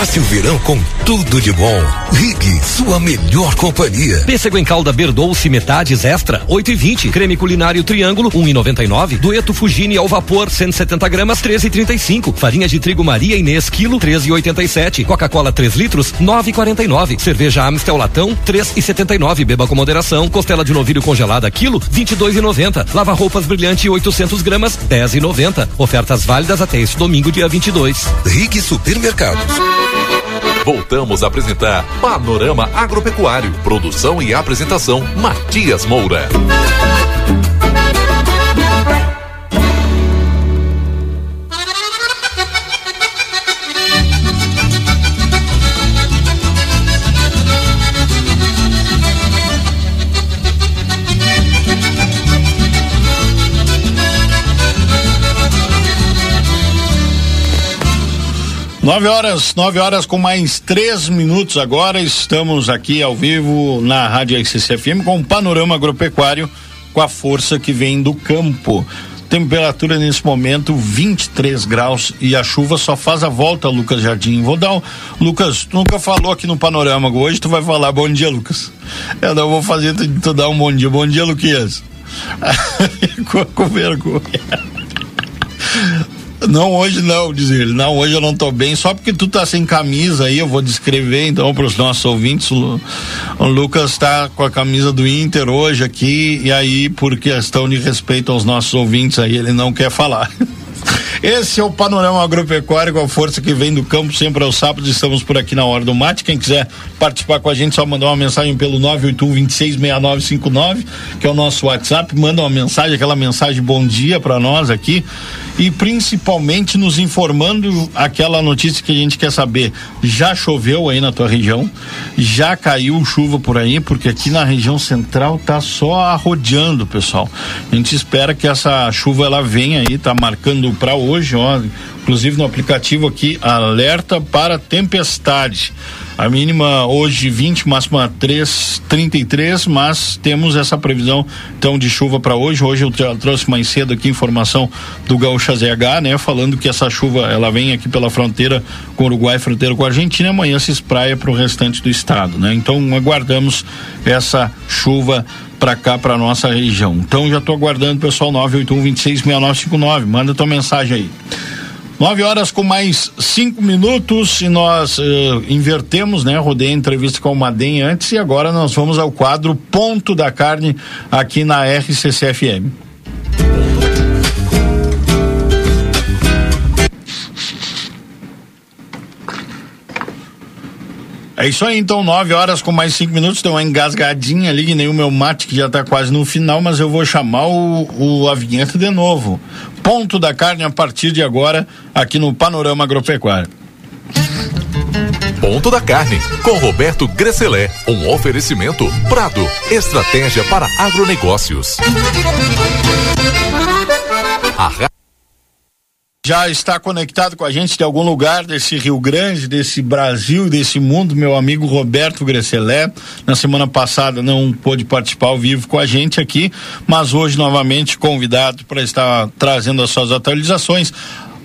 Passe o verão com tudo de bom. Rig, sua melhor companhia. Pêssego em calda Berdouce metades extra, 8 e 20. Creme culinário triângulo, 1 e 99. Dueto Fugini ao vapor, 170 gramas, 13 e 35. Farinha de trigo Maria Inês, quilo, 13 e 87. Coca-Cola 3 litros, 9 e 49. Cerveja Amstel latão, 3 e 79. Beba com moderação. Costela de novilho congelada, quilo, 22 e 90. Lava roupas brilhante, 800 gramas, 10 e 90. Ofertas válidas até este domingo, dia 22. Rig Supermercados. Voltamos a apresentar Panorama Agropecuário. Produção e apresentação Matias Moura. Nove horas, nove horas com mais três minutos agora. Estamos aqui ao vivo na Rádio XCFM com o panorama agropecuário com a força que vem do campo. Temperatura nesse momento 23 graus e a chuva só faz a volta, Lucas Jardim. Vou dar um. Lucas, tu nunca falou aqui no panorama hoje, tu vai falar bom dia, Lucas. Eu não vou fazer tu, tu dar um bom dia. Bom dia, Luquias. com, com vergonha. Não, hoje não, diz ele. Não, hoje eu não tô bem, só porque tu tá sem camisa aí, eu vou descrever então para os nossos ouvintes. O, Lucas tá com a camisa do Inter hoje aqui, e aí, por questão de respeito aos nossos ouvintes aí, ele não quer falar. Esse é o panorama agropecuário com a força que vem do campo sempre aos sábados. Estamos por aqui na hora do mate. Quem quiser participar com a gente, só mandar uma mensagem pelo 981 266959, que é o nosso WhatsApp. Manda uma mensagem, aquela mensagem bom dia para nós aqui. e principalmente nos informando aquela notícia que a gente quer saber. Já choveu aí na tua região? Já caiu chuva por aí? Porque aqui na região central tá só arrodeando, pessoal. A gente espera que essa chuva ela venha aí, tá marcando para hoje, ó, inclusive no aplicativo aqui alerta para tempestade. A mínima hoje 20, máxima 3, 33, mas temos essa previsão então de chuva para hoje. Hoje eu trouxe mais cedo aqui informação do Gaúcha ZH, né, falando que essa chuva ela vem aqui pela fronteira com o Uruguai, fronteira com a Argentina, e amanhã se espraia para o restante do estado, né? Então aguardamos essa chuva para cá, para nossa região. Então já estou aguardando, pessoal, 981 26 6959. Manda tua mensagem aí. Nove horas com mais cinco minutos e nós uh, invertemos, né? Rodei a entrevista com o Madem antes e agora nós vamos ao quadro Ponto da Carne aqui na RCCFM. É isso aí, então, nove horas com mais cinco minutos, tem uma engasgadinha ali, que nem o meu mate, que já está quase no final, mas eu vou chamar o, o, a vinheta de novo. Ponto da carne a partir de agora, aqui no Panorama Agropecuário. Ponto da Carne, com Roberto Gresselé. Um oferecimento Prado, estratégia para agronegócios. Já está conectado com a gente de algum lugar desse Rio Grande, desse Brasil, desse mundo, meu amigo Roberto Gresselé. Na semana passada não pôde participar ao vivo com a gente aqui, mas hoje novamente convidado para estar trazendo as suas atualizações.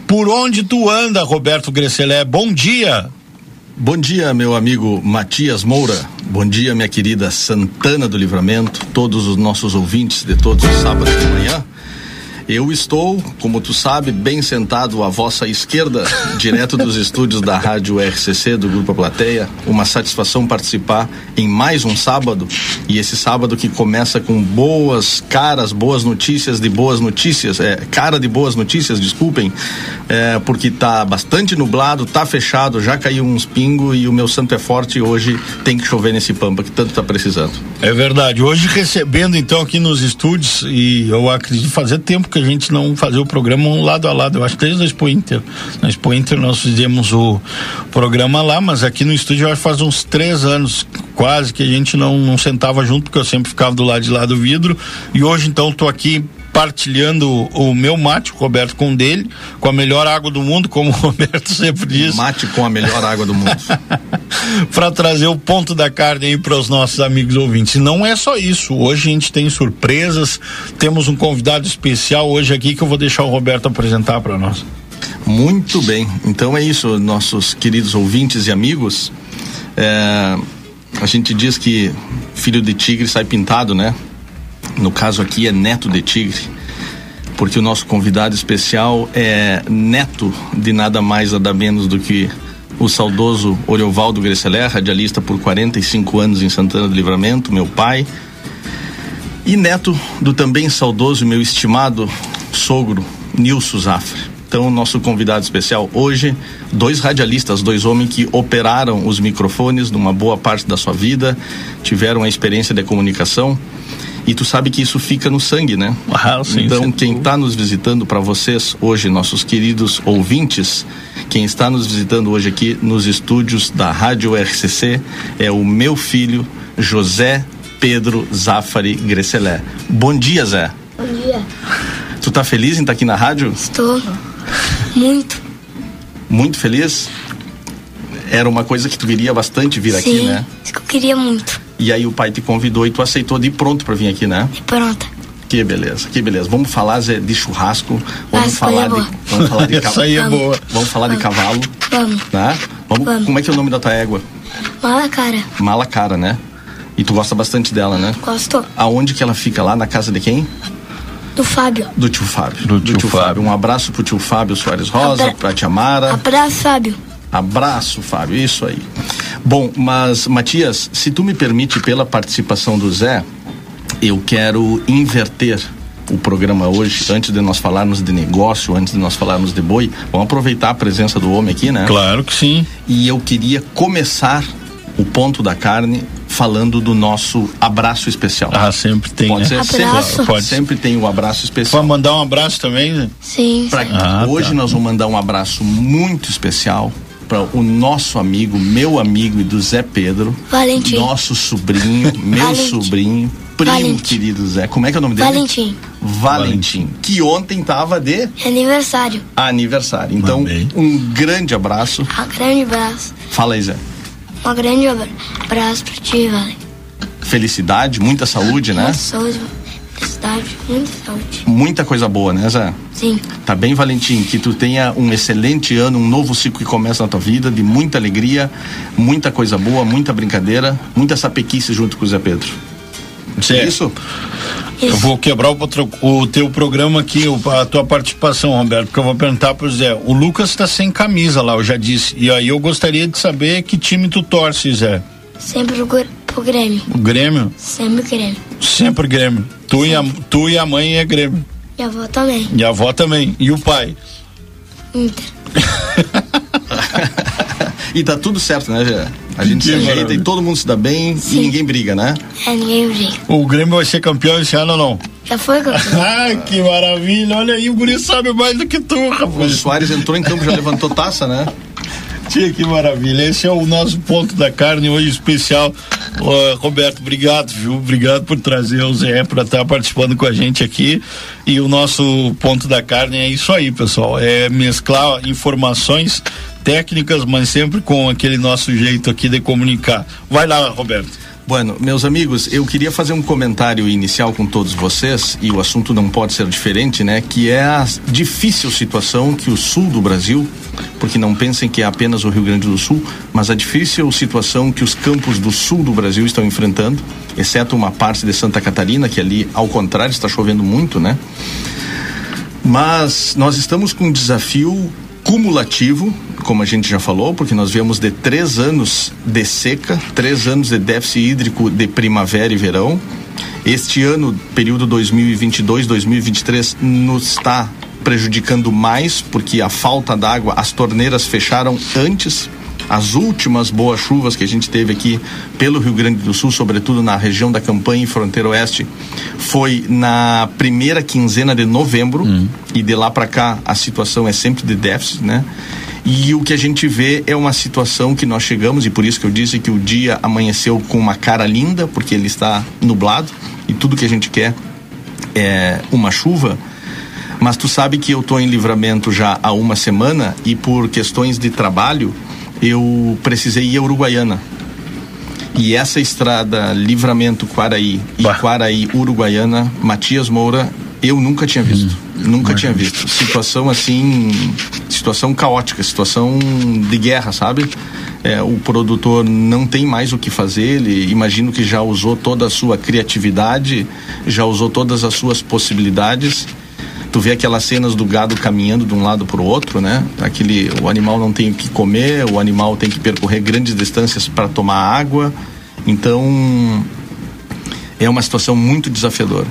Por onde tu anda, Roberto Gresselé? Bom dia. Bom dia, meu amigo Matias Moura. Bom dia, minha querida Santana do Livramento, todos os nossos ouvintes de todos os sábados de manhã. Eu estou, como tu sabe, bem sentado à vossa esquerda, direto dos estúdios da Rádio RCC do Grupo Plateia. Uma satisfação participar em mais um sábado e esse sábado que começa com boas caras, boas notícias de boas notícias, é, cara de boas notícias, desculpem, é, porque tá bastante nublado, tá fechado, já caiu uns pingos e o meu santo é forte e hoje tem que chover nesse pampa que tanto tá precisando. É verdade. Hoje recebendo então aqui nos estúdios e eu acredito fazer tempo que a gente não fazia o programa um lado a lado. Eu acho que desde a Expo Inter. Na Expo Inter nós fizemos o programa lá, mas aqui no estúdio já faz uns três anos quase que a gente não, não sentava junto, porque eu sempre ficava do lado de lá do vidro. E hoje então estou aqui partilhando o meu mate, o Roberto com dele, com a melhor água do mundo, como o Roberto sempre diz. Mate com a melhor água do mundo. para trazer o ponto da carne aí para os nossos amigos ouvintes. E não é só isso. Hoje a gente tem surpresas, temos um convidado especial hoje aqui que eu vou deixar o Roberto apresentar para nós. Muito bem. Então é isso, nossos queridos ouvintes e amigos. É, a gente diz que filho de tigre sai pintado, né? No caso aqui é neto de tigre, porque o nosso convidado especial é neto de nada mais nada menos do que o saudoso Oriovaldo Gresseler, radialista por 45 anos em Santana do Livramento, meu pai, e neto do também saudoso meu estimado sogro Nilson Zafra. Então, nosso convidado especial hoje, dois radialistas, dois homens que operaram os microfones numa boa parte da sua vida, tiveram a experiência de comunicação e tu sabe que isso fica no sangue, né? Ah, sim, então, quem está nos visitando para vocês hoje, nossos queridos ouvintes, quem está nos visitando hoje aqui nos estúdios da Rádio RCC é o meu filho José Pedro Zafari Gresselé. Bom dia, Zé. Bom dia. Tu tá feliz em estar tá aqui na rádio? Estou. Muito. Muito feliz? Era uma coisa que tu queria bastante vir Sim, aqui, né? Isso que eu queria muito. E aí o pai te convidou e tu aceitou de pronto para vir aqui, né? De pronta. Que beleza, que beleza. Vamos falar Zé, de churrasco, vamos Essa falar é de, boa. vamos falar de cavalo. aí é boa. Vamos falar de cavalo, Vamos. né? Vamos, Vamos. Como é que é o nome da tua égua? Mala cara. Mala cara, né? E tu gosta bastante dela, né? Gosto. Aonde que ela fica? Lá na casa de quem? Do Fábio. Do tio Fábio. Do tio Fábio. Um abraço pro tio Fábio Soares Rosa, Abra- pra tia Mara. Abraço, Fábio. Abraço, Fábio, isso aí. Bom, mas Matias, se tu me permite, pela participação do Zé, eu quero inverter o programa hoje, antes de nós falarmos de negócio, antes de nós falarmos de boi, vamos aproveitar a presença do homem aqui, né? Claro que sim. E eu queria começar o ponto da carne falando do nosso abraço especial. Ah, sempre tem, Pode né? ser Abraço. sempre, Pode. sempre tem o abraço especial. Pode mandar um abraço também, né? Sim. Pra- Ah, hoje tá. nós vamos mandar um abraço muito especial para o nosso amigo, meu amigo e do Zé Pedro, Valentim. nosso sobrinho, meu Valentim. sobrinho, primo Valentim. querido Zé. Como é que é o nome dele? Valentim. Valentim, que ontem tava de Aniversário. aniversário. Então, Amém. um grande abraço. Um grande abraço. Fala aí, Zé. Um grande abra- abraço pra ti, Valen. Felicidade, muita saúde, né? Muita saúde, felicidade, muita saúde. Muita coisa boa, né, Zé? Sim. Tá bem, Valentim? Que tu tenha um excelente ano, um novo ciclo que começa na tua vida, de muita alegria, muita coisa boa, muita brincadeira, muita sapequice junto com o Zé Pedro. Certo. Isso? Eu vou quebrar o, o teu programa aqui, o- a tua participação, Roberto, porque eu vou perguntar pro Zé. O Lucas tá sem camisa lá, eu já disse. E aí eu gostaria de saber que time tu torce, Zé. Sempre pro, Pro Grêmio. O Grêmio? Sempre Grêmio. Sempre Grêmio. Tu, e a, tu e a mãe é Grêmio. E a avó também. E a avó também. E o pai? Inter. E tá tudo certo, né, Zé? A gente Que se ajeita maravilha. e todo mundo se dá bem e ninguém briga, né? É, ninguém briga. O Grêmio vai ser campeão esse ano ou não? Já foi campeão. Ai, que maravilha. Olha aí, o Guri sabe mais do que tu, O rapaz. Soares entrou em campo, já levantou taça, né? Tia, que maravilha. Esse é o nosso ponto da carne hoje especial. Ô, Roberto, obrigado, viu? Obrigado por trazer o Zé para estar participando com a gente aqui. E o nosso ponto da carne é isso aí, pessoal. É mesclar informações técnicas, mas sempre com aquele nosso jeito aqui de comunicar. Vai lá, Roberto. Bueno, meus amigos, eu queria fazer um comentário inicial com todos vocês, e o assunto não pode ser diferente, né? Que é a difícil situação que o sul do Brasil, porque não pensem que é apenas o Rio Grande do Sul, mas a difícil situação que os campos do sul do Brasil estão enfrentando, exceto uma parte de Santa Catarina, que ali, ao contrário, está chovendo muito, né? Mas nós estamos com um desafio cumulativo, como a gente já falou, porque nós viemos de três anos de seca, três anos de déficit hídrico de primavera e verão. Este ano, período 2022-2023, nos está prejudicando mais, porque a falta d'água, as torneiras fecharam antes. As últimas boas chuvas que a gente teve aqui pelo Rio Grande do Sul, sobretudo na região da Campanha e Fronteira Oeste, foi na primeira quinzena de novembro e de lá para cá a situação é sempre de déficit, né? E o que a gente vê é uma situação que nós chegamos, e por isso que eu disse que o dia amanheceu com uma cara linda, porque ele está nublado, e tudo que a gente quer é uma chuva. Mas tu sabe que eu estou em livramento já há uma semana e por questões de trabalho eu precisei ir a Uruguaiana. E essa estrada Livramento Quaraí e Quaraí Uruguaiana, Matias Moura, eu nunca tinha visto. Nunca tinha visto. Situação assim, situação caótica, situação de guerra, sabe? É, o produtor não tem mais o que fazer, ele imagino que já usou toda a sua criatividade, já usou todas as suas possibilidades tu vê aquelas cenas do gado caminhando de um lado para o outro, né? Aquele, o animal não tem o que comer, o animal tem que percorrer grandes distâncias para tomar água. Então, é uma situação muito desafiadora.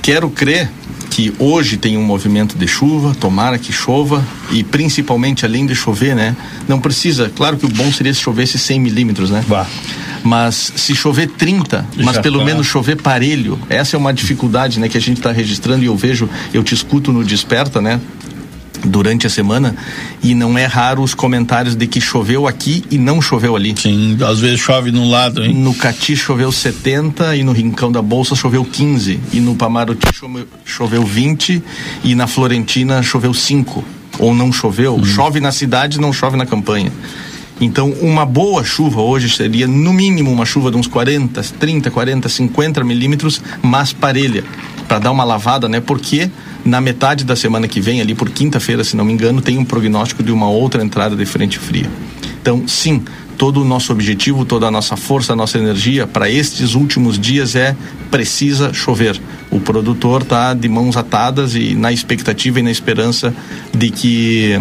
Quero crer que hoje tem um movimento de chuva, tomara que chova e principalmente além de chover, né? Não precisa, claro que o bom seria se chovesse 100 milímetros, né? Mas se chover 30, mas Já pelo tá. menos chover parelho, essa é uma dificuldade, né? Que a gente está registrando e eu vejo, eu te escuto no Desperta, né? Durante a semana e não é raro os comentários de que choveu aqui e não choveu ali. Sim, às vezes chove num lado, hein? No Cati choveu 70 e no Rincão da Bolsa choveu 15 e no Pamaruti chove- choveu 20 e na Florentina choveu 5 ou não choveu. Chove na cidade, não chove na campanha. Então, uma boa chuva hoje seria, no mínimo, uma chuva de uns 40, 30, 40, 50 milímetros, mas parelha, para dar uma lavada, né? Porque na metade da semana que vem, ali por quinta-feira, se não me engano, tem um prognóstico de uma outra entrada de frente fria. Então, sim, todo o nosso objetivo, toda a nossa força, a nossa energia para estes últimos dias é precisa chover. O produtor está de mãos atadas e na expectativa e na esperança de que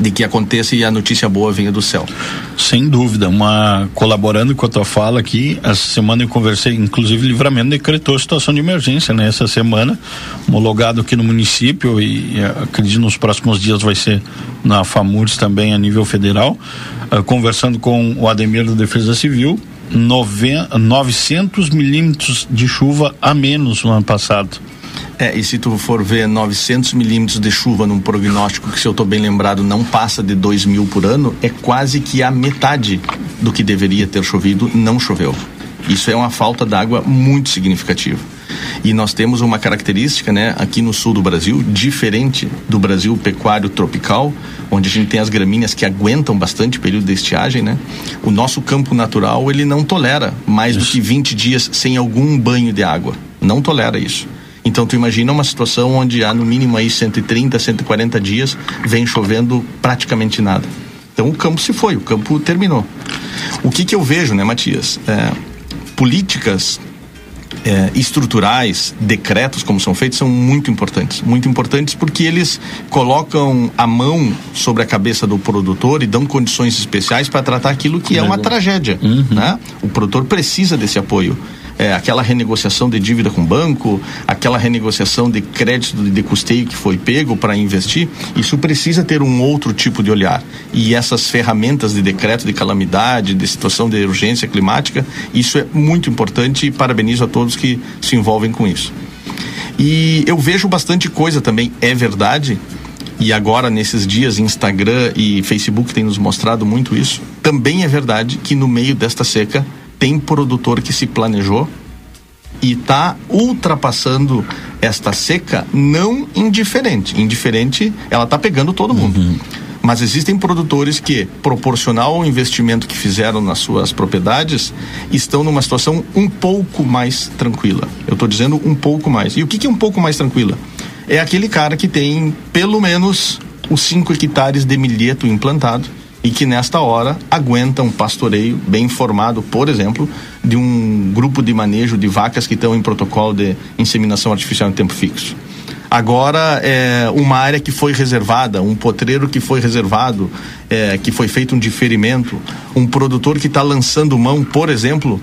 de que aconteça e a notícia boa venha do céu. Sem dúvida, uma colaborando com a tua fala aqui, essa semana eu conversei, inclusive Livramento decretou situação de emergência, né? Essa semana, homologado aqui no município e, e acredito nos próximos dias vai ser na FAMURS também a nível federal, uh, conversando com o Ademir da Defesa Civil, nove, 900 milímetros de chuva a menos no ano passado. É, e se tu for ver 900 milímetros de chuva num prognóstico que, se eu estou bem lembrado, não passa de 2 mil por ano, é quase que a metade do que deveria ter chovido não choveu. Isso é uma falta d'água muito significativa. E nós temos uma característica, né, aqui no sul do Brasil, diferente do Brasil pecuário tropical, onde a gente tem as gramíneas que aguentam bastante o período de estiagem, né? O nosso campo natural, ele não tolera mais do que 20 dias sem algum banho de água. Não tolera isso. Então tu imagina uma situação onde há no mínimo aí 130, 140 dias vem chovendo praticamente nada. Então o campo se foi, o campo terminou. O que que eu vejo, né, Matias? É, políticas é, estruturais, decretos como são feitos, são muito importantes. Muito importantes porque eles colocam a mão sobre a cabeça do produtor e dão condições especiais para tratar aquilo que é uma tragédia. Uhum. Né? O produtor precisa desse apoio é, aquela renegociação de dívida com banco, aquela renegociação de crédito de custeio que foi pego para investir, isso precisa ter um outro tipo de olhar. E essas ferramentas de decreto de calamidade, de situação de urgência climática, isso é muito importante e parabenizo a todos que se envolvem com isso. E eu vejo bastante coisa também, é verdade, e agora nesses dias Instagram e Facebook tem nos mostrado muito isso. Também é verdade que no meio desta seca tem produtor que se planejou e está ultrapassando esta seca não indiferente. Indiferente, ela está pegando todo mundo. Uhum. Mas existem produtores que, proporcional ao investimento que fizeram nas suas propriedades, estão numa situação um pouco mais tranquila. Eu estou dizendo um pouco mais. E o que, que é um pouco mais tranquila? É aquele cara que tem pelo menos os 5 hectares de milheto implantado e que nesta hora aguenta um pastoreio bem informado, por exemplo, de um grupo de manejo de vacas que estão em protocolo de inseminação artificial em tempo fixo. Agora, é uma área que foi reservada, um potreiro que foi reservado, é, que foi feito um diferimento, um produtor que está lançando mão, por exemplo,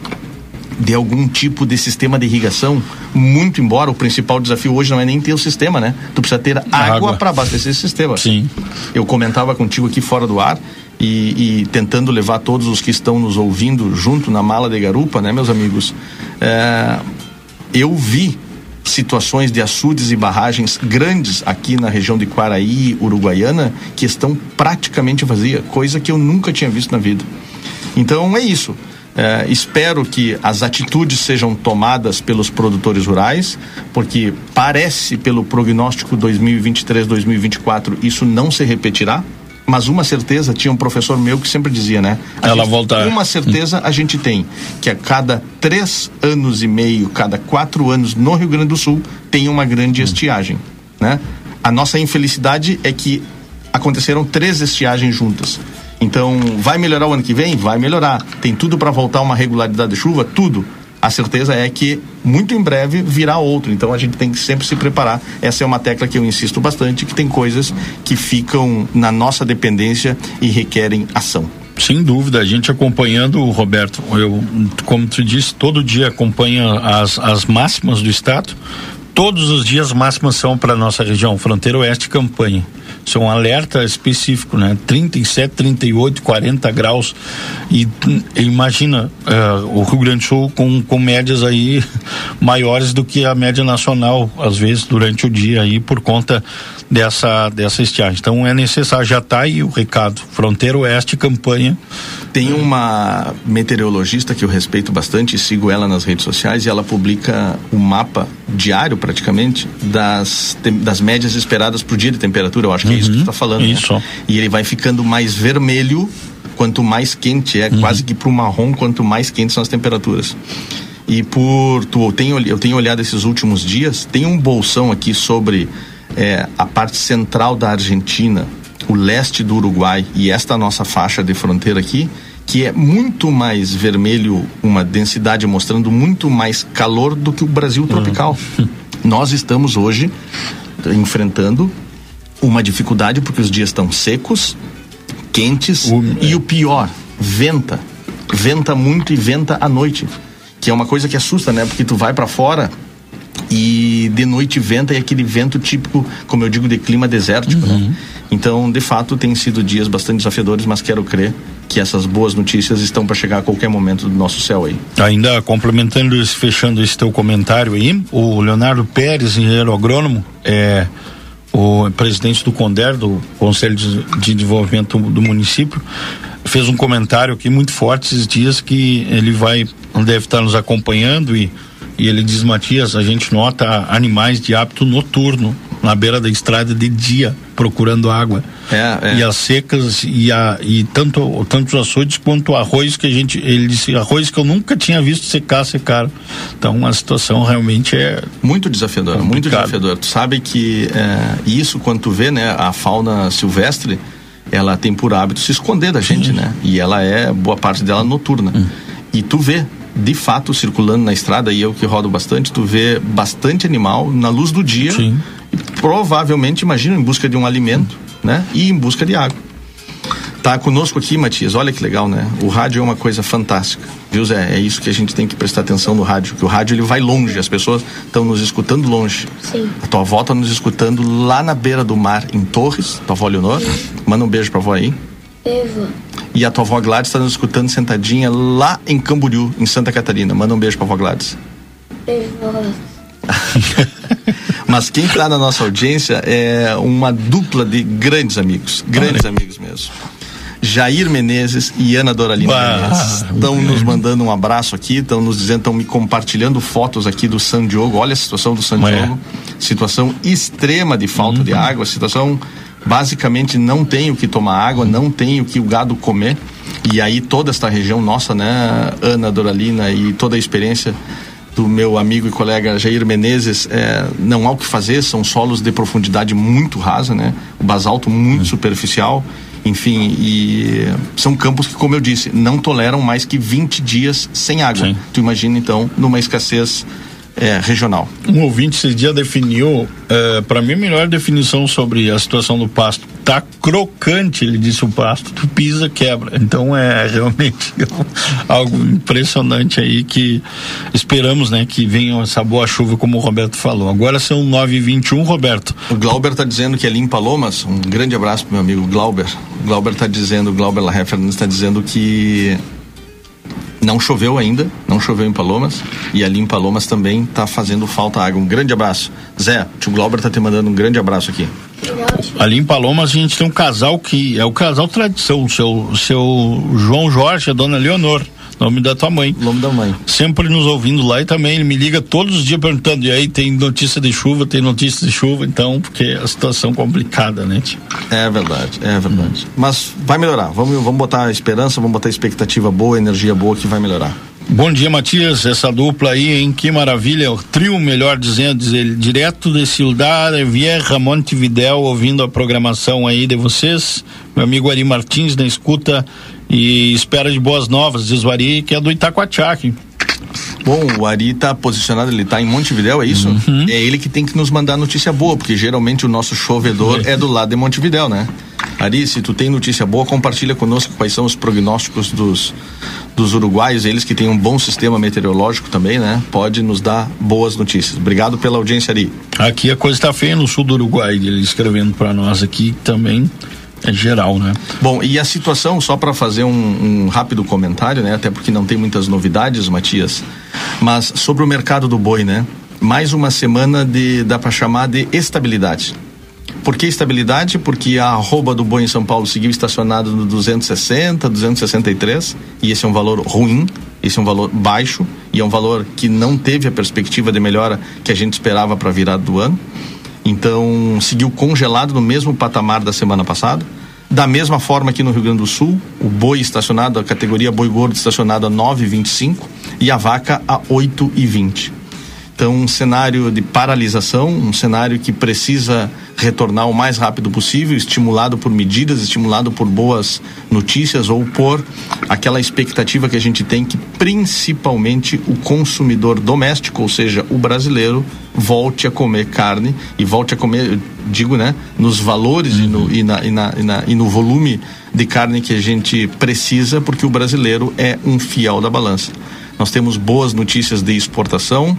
de algum tipo de sistema de irrigação, muito embora o principal desafio hoje não é nem ter o sistema, né? Tu precisa ter água, água. para abastecer esse sistema. Sim. Eu comentava contigo aqui fora do ar e, e, tentando levar todos os que estão nos ouvindo junto na mala de garupa, né, meus amigos? É, eu vi situações de açudes e barragens grandes aqui na região de Quaraí, Uruguaiana, que estão praticamente vazias, coisa que eu nunca tinha visto na vida. Então é isso. É, espero que as atitudes sejam tomadas pelos produtores rurais, porque parece, pelo prognóstico 2023-2024, isso não se repetirá. Mas uma certeza, tinha um professor meu que sempre dizia, né? Ela voltar. Uma certeza a gente tem, que a cada três anos e meio, cada quatro anos no Rio Grande do Sul, tem uma grande estiagem, né? A nossa infelicidade é que aconteceram três estiagens juntas. Então, vai melhorar o ano que vem? Vai melhorar. Tem tudo para voltar uma regularidade de chuva? Tudo a certeza é que muito em breve virá outro. Então a gente tem que sempre se preparar. Essa é uma tecla que eu insisto bastante, que tem coisas que ficam na nossa dependência e requerem ação. Sem dúvida, a gente acompanhando, Roberto, eu, como tu disse, todo dia acompanha as, as máximas do estado. Todos os dias máximas são para nossa região, fronteira oeste campanha. Isso é um alerta específico, né? 37, 38, 40 graus. E imagina uh, o Rio Grande do Sul com, com médias aí maiores do que a média nacional, às vezes, durante o dia aí, por conta dessa, dessa estiagem. Então é necessário, já está aí o recado. Fronteira Oeste, campanha. Tem uma meteorologista que eu respeito bastante, sigo ela nas redes sociais e ela publica um mapa diário praticamente das, das médias esperadas por dia de temperatura. Eu acho que é isso que tu está falando. Né? Isso. Né? E ele vai ficando mais vermelho quanto mais quente é, uhum. quase que para o marrom, quanto mais quentes são as temperaturas. E por tu eu tenho, eu tenho olhado esses últimos dias, tem um bolsão aqui sobre é, a parte central da Argentina, o leste do Uruguai e esta nossa faixa de fronteira aqui, que é muito mais vermelho, uma densidade mostrando muito mais calor do que o Brasil tropical. Uhum. Nós estamos hoje enfrentando uma dificuldade porque os dias estão secos, quentes e o pior, venta. Venta muito e venta à noite, que é uma coisa que assusta, né? Porque tu vai para fora e de noite venta e aquele vento típico, como eu digo, de clima desértico, né? Então, de fato, tem sido dias bastante desafiadores, mas quero crer que essas boas notícias estão para chegar a qualquer momento do nosso céu aí. Ainda complementando, esse- fechando esse teu comentário aí, o Leonardo Pérez, engenheiro agrônomo, é o presidente do CONDER, do Conselho de, de Desenvolvimento do município, fez um comentário aqui muito forte esses dias que ele vai, deve estar nos acompanhando e, e ele diz, Matias, a gente nota animais de hábito noturno na beira da estrada de dia procurando água. É, é. E as secas e, a, e tanto, tanto os açudes quanto o arroz que a gente. Ele disse arroz que eu nunca tinha visto secar, secaram. Então a situação realmente é. Muito desafiadora, muito Complicado. desafiadora. Tu sabe que é, isso, quando tu vê, né, a fauna silvestre, ela tem por hábito se esconder da gente, né? E ela é, boa parte dela, noturna. E tu vê, de fato, circulando na estrada, e eu que rodo bastante, tu vê bastante animal na luz do dia. E provavelmente, imagina, em busca de um alimento, né? E em busca de água. Tá conosco aqui, Matias. Olha que legal, né? O rádio é uma coisa fantástica. Viu, Zé? É isso que a gente tem que prestar atenção no rádio, que o rádio ele vai longe, as pessoas estão nos escutando longe. Sim. A tua avó tá nos escutando lá na beira do mar, em Torres, tua avó Leonor. Manda um beijo pra avó aí. Eva. E a tua avó Gladys está nos escutando sentadinha lá em Camboriú, em Santa Catarina. Manda um beijo pra avó Gladys. Eva. Mas quem está na nossa audiência é uma dupla de grandes amigos, grandes amigos mesmo. Jair Menezes e Ana Doralina Bah, Menezes estão nos mandando um abraço aqui, estão nos dizendo, estão me compartilhando fotos aqui do San Diogo. Olha a situação do San. Diogo, situação extrema de falta de água, situação basicamente não tem o que tomar água, não tem o que o gado comer. E aí toda esta região nossa, né, Ana Doralina e toda a experiência do meu amigo e colega Jair Menezes, é, não há o que fazer, são solos de profundidade muito rasa, né? O basalto muito superficial, enfim, e são campos que, como eu disse, não toleram mais que 20 dias sem água. Tu imagina, então, numa escassez é, regional. Um ouvinte esse dia definiu, eh, para mim, a melhor definição sobre a situação do pasto. Tá crocante, ele disse o pasto. Tu pisa, quebra. Então é realmente algo impressionante aí que esperamos, né, que venha essa boa chuva, como o Roberto falou. Agora são 9h21, Roberto. O Glauber está dizendo que ali em Palomas, um grande abraço pro meu amigo Glauber. O Glauber está dizendo, o Glauber Laheffer está dizendo que não choveu ainda, não choveu em Palomas, e ali em Palomas também está fazendo falta água. Um grande abraço. Zé, o tio Glauber está te mandando um grande abraço aqui. Ali em Palomas a gente tem um casal que é o casal tradição, o seu, seu João Jorge, a dona Leonor, nome da tua mãe. Nome da mãe. Sempre nos ouvindo lá e também ele me liga todos os dias perguntando, e aí tem notícia de chuva, tem notícia de chuva, então, porque a situação é complicada, né, tio? É verdade, é verdade. Mas vai melhorar. Vamos, vamos botar esperança, vamos botar expectativa boa, energia boa que vai melhorar. Bom dia, Matias. Essa dupla aí, hein? Que maravilha. O trio, melhor dizendo, diz ele, direto de Ciudad Vieja, Montevidéu, ouvindo a programação aí de vocês. Meu amigo Ari Martins na escuta e espera de boas novas, diz o Ari, que é do Itacoatiá aqui. Bom, o Ari está posicionado, ele está em Montevidéu, é isso? É ele que tem que nos mandar notícia boa, porque geralmente o nosso chovedor é do lado de Montevidéu, né? Ari, se tu tem notícia boa, compartilha conosco quais são os prognósticos dos, dos uruguaios, eles que têm um bom sistema meteorológico também, né? Pode nos dar boas notícias. Obrigado pela audiência, Ari. Aqui a coisa está feia no sul do Uruguai, ele escrevendo para nós aqui também é geral, né? Bom, e a situação, só para fazer um, um rápido comentário, né? Até porque não tem muitas novidades, Matias, mas sobre o mercado do boi, né? Mais uma semana de, dá para chamar de estabilidade. Por que estabilidade? Porque a arroba do boi em São Paulo seguiu estacionado no 260, 263, e esse é um valor ruim, esse é um valor baixo, e é um valor que não teve a perspectiva de melhora que a gente esperava para a virada do ano. Então, seguiu congelado no mesmo patamar da semana passada. Da mesma forma aqui no Rio Grande do Sul, o boi estacionado, a categoria boi gordo estacionado a 9,25 e a vaca a 8,20. Então, um cenário de paralisação, um cenário que precisa retornar o mais rápido possível, estimulado por medidas, estimulado por boas notícias ou por aquela expectativa que a gente tem que principalmente o consumidor doméstico, ou seja, o brasileiro, volte a comer carne e volte a comer, digo, né, nos valores e, no, e, na, e, na, e, na, e no volume de carne que a gente precisa, porque o brasileiro é um fiel da balança. Nós temos boas notícias de exportação,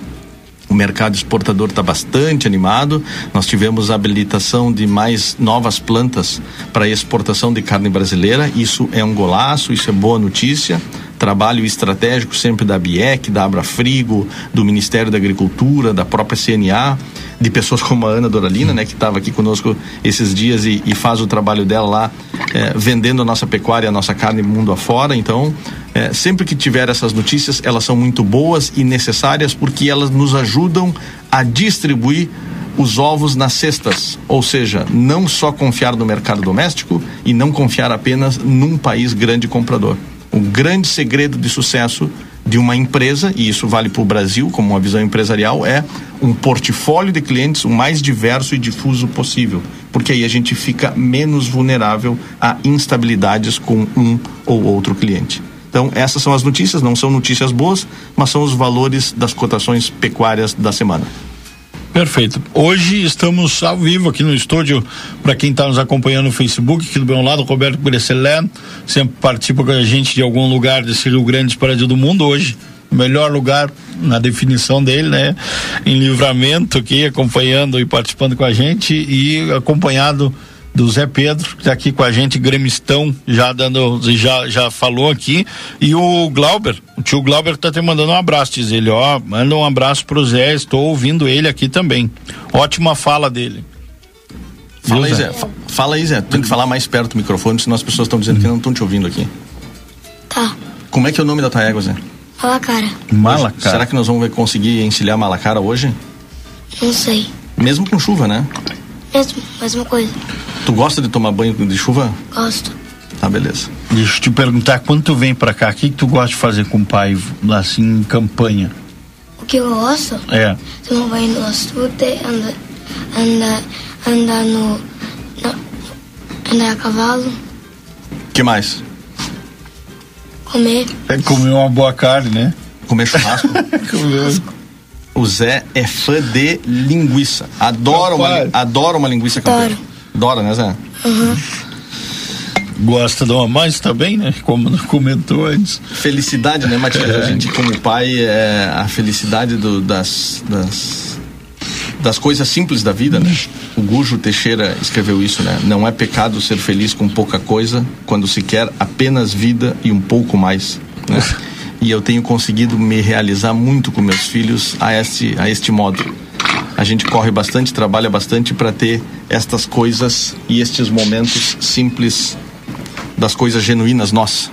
o mercado exportador está bastante animado. Nós tivemos a habilitação de mais novas plantas para exportação de carne brasileira. Isso é um golaço, isso é boa notícia trabalho estratégico sempre da BIEC, da Abrafrigo, do Ministério da Agricultura, da própria CNA, de pessoas como a Ana Doralina, né, que estava aqui conosco esses dias e, e, faz o trabalho dela lá, é, vendendo a nossa pecuária, a nossa carne mundo afora. Então, é, sempre que tiver essas notícias, elas são muito boas e necessárias porque elas nos ajudam a distribuir os ovos nas cestas, ou seja, não só confiar no mercado doméstico e não confiar apenas num país grande comprador. O grande segredo de sucesso de uma empresa, e isso vale para o Brasil como uma visão empresarial, é um portfólio de clientes o mais diverso e difuso possível, porque aí a gente fica menos vulnerável a instabilidades com um ou outro cliente. Então, essas são as notícias, não são notícias boas, mas são os valores das cotações pecuárias da semana. Perfeito. Hoje estamos ao vivo aqui no estúdio, para quem está nos acompanhando no Facebook, aqui do meu lado, Roberto Brecelé, sempre participa com a gente de algum lugar desse Rio Grande para do mundo hoje. Melhor lugar na definição dele, né? Em livramento aqui, acompanhando e participando com a gente e acompanhado do Zé Pedro, que está aqui com a gente, gremistão, já dando, já, já falou aqui, e o Glauber, o tio Glauber está te mandando um abraço, diz ele, ó, manda um abraço pro Zé, estou ouvindo ele aqui também. Ótima fala dele. Fala aí, Zé. Fala aí, Zé. Tem que falar mais perto do microfone, senão as pessoas estão dizendo que não estão te ouvindo aqui. Tá. Como é que é o nome da tua égua, Zé? Malacara. Malacara. Será que nós vamos conseguir encilhar Malacara hoje? Não sei. Mesmo com chuva, né? Mesmo, mesma coisa. Tu gosta de tomar banho de chuva? Gosto. Tá, beleza. Deixa eu te perguntar, quando tu vem pra cá, o que, que tu gosta de fazer com o pai, assim, em campanha? O que eu gosto? É. Tomar banho no açude, andar, andar, andar no, no. andar a cavalo. que mais? Comer. É comer uma boa carne, né? Comer churrasco. comer. O Zé é fã de linguiça. Adora, uma, adora uma linguiça campeira. Adora, né, Zé? Uhum. Gosta de uma mais também, né? Como comentou antes. Felicidade, né, Matias? É. A gente, como pai, é a felicidade do, das, das, das coisas simples da vida, né? O Gujo Teixeira escreveu isso, né? Não é pecado ser feliz com pouca coisa quando se quer apenas vida e um pouco mais, né? e eu tenho conseguido me realizar muito com meus filhos a este, a este modo. A gente corre bastante, trabalha bastante para ter estas coisas e estes momentos simples das coisas genuínas nossas.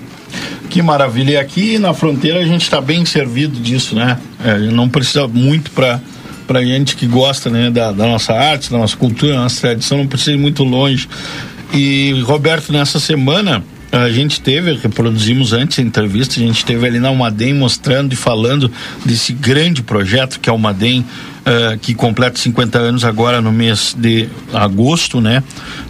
Que maravilha! E aqui na fronteira a gente está bem servido disso, né? É, não precisa muito para para gente que gosta né, da, da, nossa arte, da nossa cultura, da nossa tradição, não precisa ir muito longe. E Roberto, nessa semana a gente teve, reproduzimos antes a entrevista, a gente teve ali na Almaden mostrando e falando desse grande projeto que é o Almaden, uh, que completa 50 anos agora no mês de agosto, né?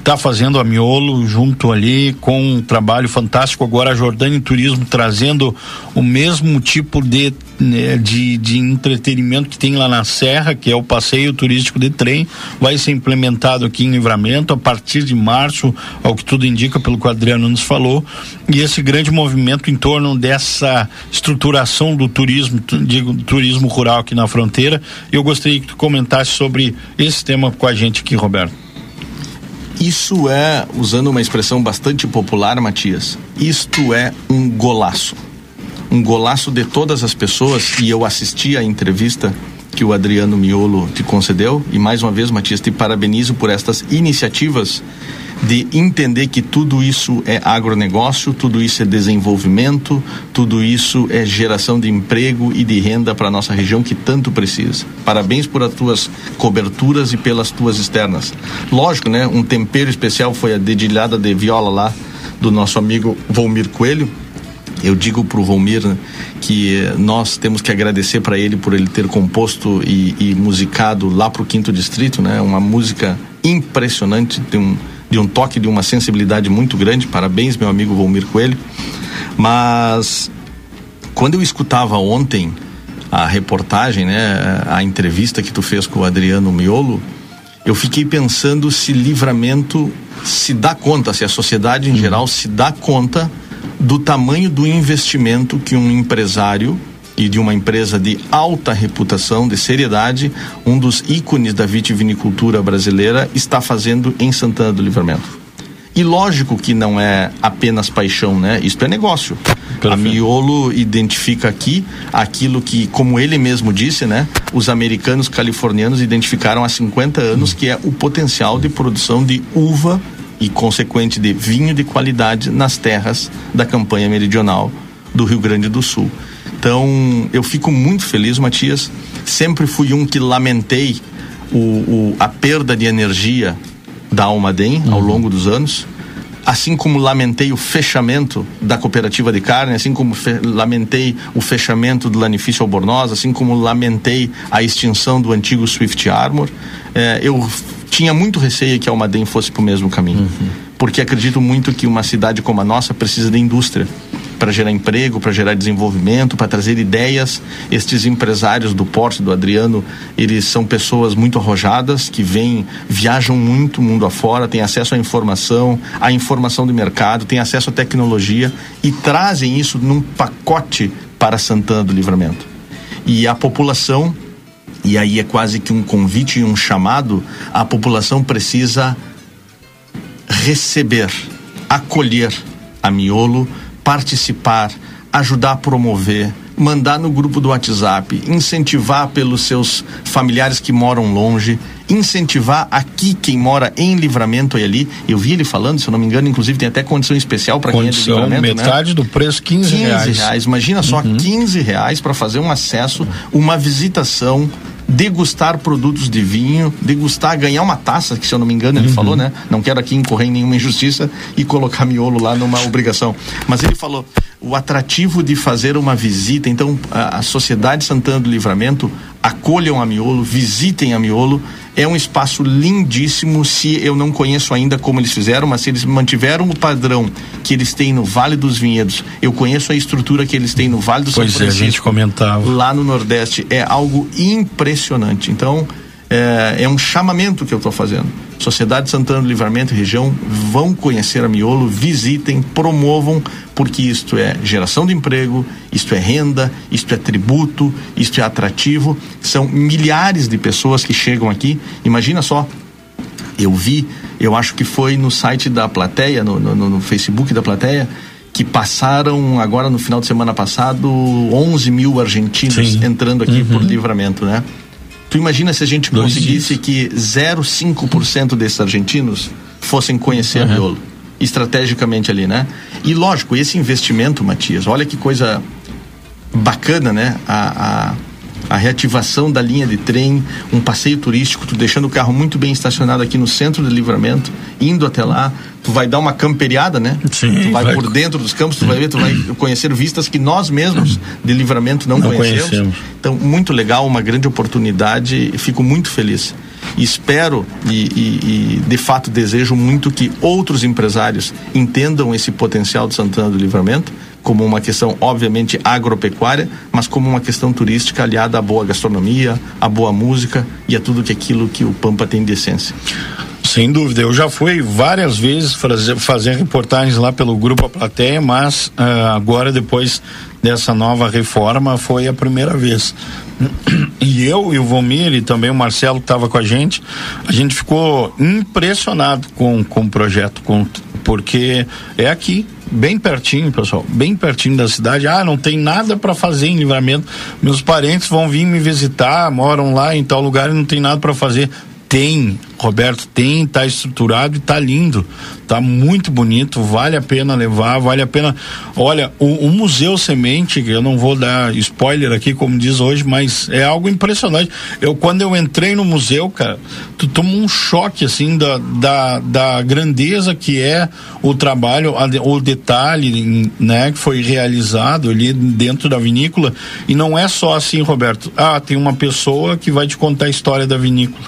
Tá fazendo a miolo junto ali com um trabalho fantástico. Agora a Jordânia Turismo trazendo o mesmo tipo de, né, de, de entretenimento que tem lá na Serra, que é o passeio turístico de trem, vai ser implementado aqui em Livramento a partir de março, ao que tudo indica, pelo que o Adriano nos falou. E esse grande movimento em torno dessa estruturação do turismo, digo, turismo rural aqui na fronteira. Eu gostaria que tu comentasse sobre esse tema com a gente aqui, Roberto. Isso é, usando uma expressão bastante popular, Matias, isto é um golaço. Um golaço de todas as pessoas, e eu assisti a entrevista que o Adriano Miolo te concedeu, e mais uma vez, Matias, te parabenizo por estas iniciativas de entender que tudo isso é agronegócio, tudo isso é desenvolvimento, tudo isso é geração de emprego e de renda para a nossa região que tanto precisa. Parabéns por as tuas coberturas e pelas tuas externas. Lógico, né? Um tempero especial foi a dedilhada de viola lá do nosso amigo Volmir Coelho, Eu digo para o Volmir né, que nós temos que agradecer para ele por ele ter composto e, e musicado lá para o Quinto Distrito, né? Uma música impressionante, de um, de um toque, de uma sensibilidade muito grande. Parabéns, meu amigo Volmir Coelho. Mas quando eu escutava ontem a reportagem, né, a entrevista que tu fez com o Adriano Miolo, eu fiquei pensando se livramento se dá conta, se a sociedade em geral se dá conta do tamanho do investimento que um empresário e de uma empresa de alta reputação, de seriedade, um dos ícones da vitivinicultura brasileira, está fazendo em Santana do Livramento. E lógico que não é apenas paixão, né? Isto é negócio. Perfeito. A Miolo identifica aqui aquilo que, como ele mesmo disse, né? Os americanos californianos identificaram há 50 anos, que é o potencial de produção de uva e consequente de vinho de qualidade nas terras da campanha meridional do Rio Grande do Sul. Então, eu fico muito feliz, Matias. Sempre fui um que lamentei o, o a perda de energia da Almaden uhum. ao longo dos anos. Assim como lamentei o fechamento da cooperativa de carne, assim como lamentei o fechamento do Lanifício Albornoz, assim como lamentei a extinção do antigo Swift Armor, eh, eu tinha muito receio que a Almaden fosse para o mesmo caminho. Uhum. Porque acredito muito que uma cidade como a nossa precisa de indústria para gerar emprego, para gerar desenvolvimento, para trazer ideias. Estes empresários do porte do Adriano, eles são pessoas muito arrojadas, que vêm, viajam muito mundo afora, têm acesso à informação, à informação do mercado, têm acesso à tecnologia e trazem isso num pacote para Santana do Livramento. E a população, e aí é quase que um convite e um chamado, a população precisa receber, acolher a miolo participar, ajudar a promover, mandar no grupo do WhatsApp, incentivar pelos seus familiares que moram longe, incentivar aqui quem mora em livramento e ali. Eu vi ele falando, se eu não me engano, inclusive tem até condição especial para quem é de livramento. Né? metade né? do preço, 15, 15 reais. reais. Imagina só, uhum. 15 reais para fazer um acesso, uma visitação degustar produtos de vinho, degustar, ganhar uma taça, que se eu não me engano ele uhum. falou, né? Não quero aqui incorrer em nenhuma injustiça e colocar miolo lá numa obrigação. Mas ele falou o atrativo de fazer uma visita. Então, a, a Sociedade Santana do Livramento acolham a miolo, visitem a miolo é um espaço lindíssimo. Se eu não conheço ainda como eles fizeram, mas se eles mantiveram o padrão que eles têm no Vale dos Vinhedos, eu conheço a estrutura que eles têm no Vale do pois São Francisco. É, a gente comentava. Lá no Nordeste é algo impressionante. Então, é, é um chamamento que eu estou fazendo. Sociedade Santana do Livramento e região vão conhecer a Miolo, visitem, promovam, porque isto é geração de emprego, isto é renda, isto é tributo, isto é atrativo. São milhares de pessoas que chegam aqui. Imagina só, eu vi, eu acho que foi no site da plateia, no, no, no Facebook da plateia, que passaram agora no final de semana passado 11 mil argentinos Sim. entrando aqui uhum. por livramento, né? Tu imagina se a gente Dois conseguisse dias. que 0,5% desses argentinos fossem conhecer uhum. a Miolo, estrategicamente ali, né? E lógico, esse investimento, Matias, olha que coisa bacana, né? A, a a reativação da linha de trem, um passeio turístico, tu deixando o carro muito bem estacionado aqui no centro do livramento, indo até lá, tu vai dar uma camperiada, né? Sim, tu vai, vai, por dentro dos campos, tu vai ver, tu vai conhecer vistas que nós mesmos de livramento não, não conhecemos. conhecemos. Então, muito legal, uma grande oportunidade, fico muito feliz. E espero e, e, e, de fato desejo muito que outros empresários entendam esse potencial de Santana do Livramento como uma questão, obviamente, agropecuária, mas como uma questão turística aliada à boa gastronomia, à boa música e a tudo que aquilo que o Pampa tem de essência. Sem dúvida, eu já fui várias vezes fazer, fazer reportagens lá pelo Grupo A Plateia, mas uh, agora, depois dessa nova reforma, foi a primeira vez. E eu e o Vomir e também o Marcelo que estava com a gente, a gente ficou impressionado com, com o projeto, com, porque é aqui, bem pertinho, pessoal, bem pertinho da cidade. Ah, não tem nada para fazer em Livramento. Meus parentes vão vir me visitar, moram lá em tal lugar e não tem nada para fazer. Tem Roberto, tem, tá estruturado e tá lindo. Tá muito bonito, vale a pena levar, vale a pena. Olha, o, o Museu Semente, eu não vou dar spoiler aqui, como diz hoje, mas é algo impressionante. Eu, quando eu entrei no museu, cara, tu toma um choque, assim, da, da, da grandeza que é o trabalho, a, o detalhe, né, que foi realizado ali dentro da vinícola. E não é só assim, Roberto. Ah, tem uma pessoa que vai te contar a história da vinícola.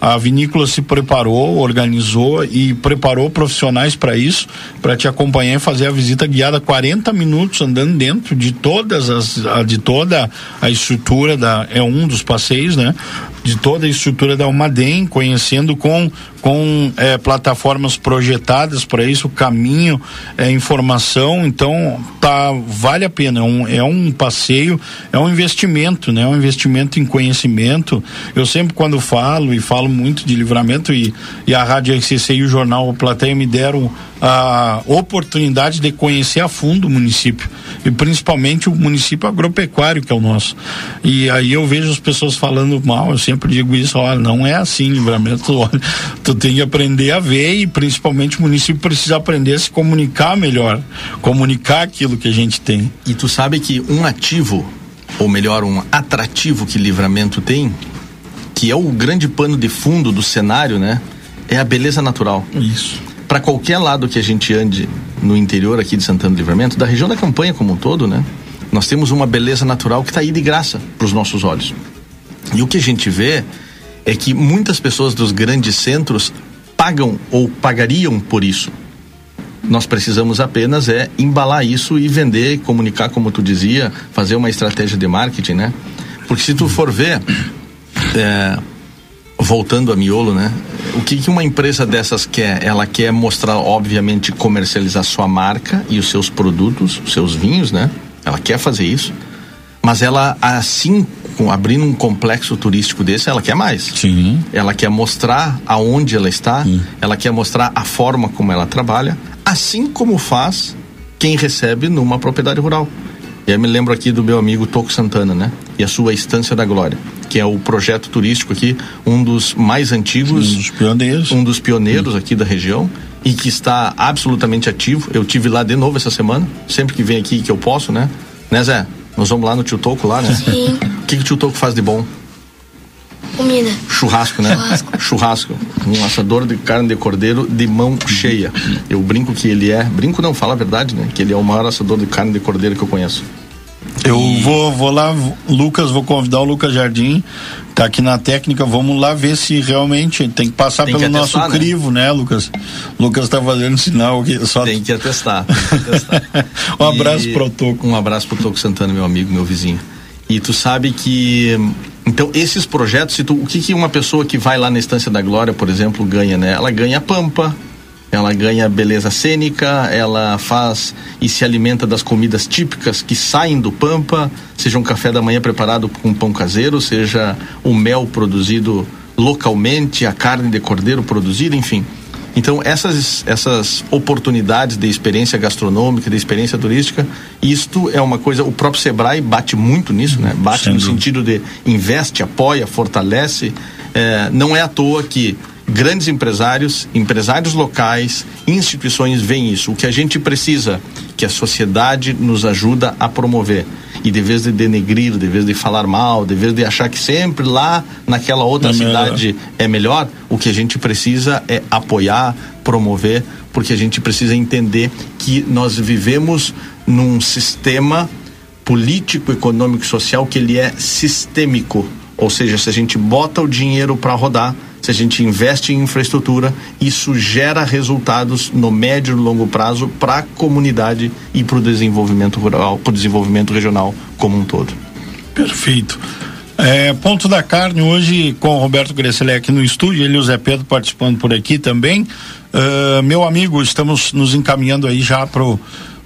A vinícola se preparou, organizou e preparou profissionais para isso, para te acompanhar e fazer a visita guiada 40 minutos andando dentro de todas as de toda a estrutura da é um dos passeios, né? De toda a estrutura da Almaden, conhecendo com com é, plataformas projetadas para isso, caminho, é, informação, então tá vale a pena, é um, é um passeio, é um investimento, né? É um investimento em conhecimento. Eu sempre quando falo e falo muito de livramento e, e a Rádio RCC e o jornal Plateia me deram a oportunidade de conhecer a fundo o município e principalmente o município agropecuário que é o nosso. E aí eu vejo as pessoas falando mal, eu sempre digo isso, olha, não é assim, livramento, olha, tu tem que aprender a ver e principalmente o município precisa aprender a se comunicar melhor, comunicar aquilo que a gente tem. E tu sabe que um ativo, ou melhor, um atrativo que livramento tem, que é o grande pano de fundo do cenário, né? É a beleza natural. Isso. Para qualquer lado que a gente ande no interior aqui de Santana do Livramento, da região da campanha como um todo, né? Nós temos uma beleza natural que está aí de graça para os nossos olhos. E o que a gente vê é que muitas pessoas dos grandes centros pagam ou pagariam por isso. Nós precisamos apenas é embalar isso e vender, comunicar, como tu dizia, fazer uma estratégia de marketing, né? Porque se tu for ver, é, voltando a miolo, né? O que, que uma empresa dessas quer? Ela quer mostrar, obviamente, comercializar sua marca e os seus produtos, os seus vinhos, né? Ela quer fazer isso. Mas ela, assim, abrindo um complexo turístico desse, ela quer mais. Sim. Ela quer mostrar aonde ela está, Sim. ela quer mostrar a forma como ela trabalha, assim como faz quem recebe numa propriedade rural. E eu me lembro aqui do meu amigo Toco Santana, né? E a sua Estância da Glória, que é o projeto turístico aqui, um dos mais antigos, um dos pioneiros, um dos pioneiros aqui da região e que está absolutamente ativo. Eu tive lá de novo essa semana, sempre que vem aqui que eu posso, né? Né, Zé? Nós vamos lá no Tio Toco lá, né? Sim. O que, que o Tio Toco faz de bom? Comida. Churrasco, né? Churrasco. Churrasco. Um assador de carne de cordeiro de mão cheia. Eu brinco que ele é. Brinco não, fala a verdade, né? Que ele é o maior assador de carne de cordeiro que eu conheço. Eu e... vou, vou lá, Lucas, vou convidar o Lucas Jardim, tá aqui na técnica, vamos lá ver se realmente tem que passar tem pelo que nosso atestar, né? crivo, né? né, Lucas? Lucas tá fazendo sinal aqui. Só... Tem que atestar. Tem que atestar. um abraço e... pro Toco. Um abraço pro Toco Santana, meu amigo, meu vizinho. E tu sabe que então, esses projetos, tu, o que, que uma pessoa que vai lá na Estância da Glória, por exemplo, ganha, né? Ela ganha pampa, ela ganha beleza cênica, ela faz e se alimenta das comidas típicas que saem do Pampa, seja um café da manhã preparado com pão caseiro, seja o mel produzido localmente, a carne de cordeiro produzida, enfim. Então, essas, essas oportunidades de experiência gastronômica, de experiência turística, isto é uma coisa, o próprio Sebrae bate muito nisso, né? Bate no sentido de investe, apoia, fortalece. É, não é à toa que grandes empresários, empresários locais, instituições veem isso. O que a gente precisa, que a sociedade nos ajuda a promover. E de vez de denegrir, de vez de falar mal, de vez de achar que sempre lá naquela outra é cidade melhor. é melhor, o que a gente precisa é apoiar, promover, porque a gente precisa entender que nós vivemos num sistema político, econômico, social que ele é sistêmico. Ou seja, se a gente bota o dinheiro para rodar, se a gente investe em infraestrutura, isso gera resultados no médio e longo prazo para a comunidade e para o desenvolvimento rural, para o desenvolvimento regional como um todo. Perfeito. É, ponto da carne hoje com o Roberto Grecelé aqui no estúdio, ele e o Zé Pedro participando por aqui também. Uh, meu amigo, estamos nos encaminhando aí já pro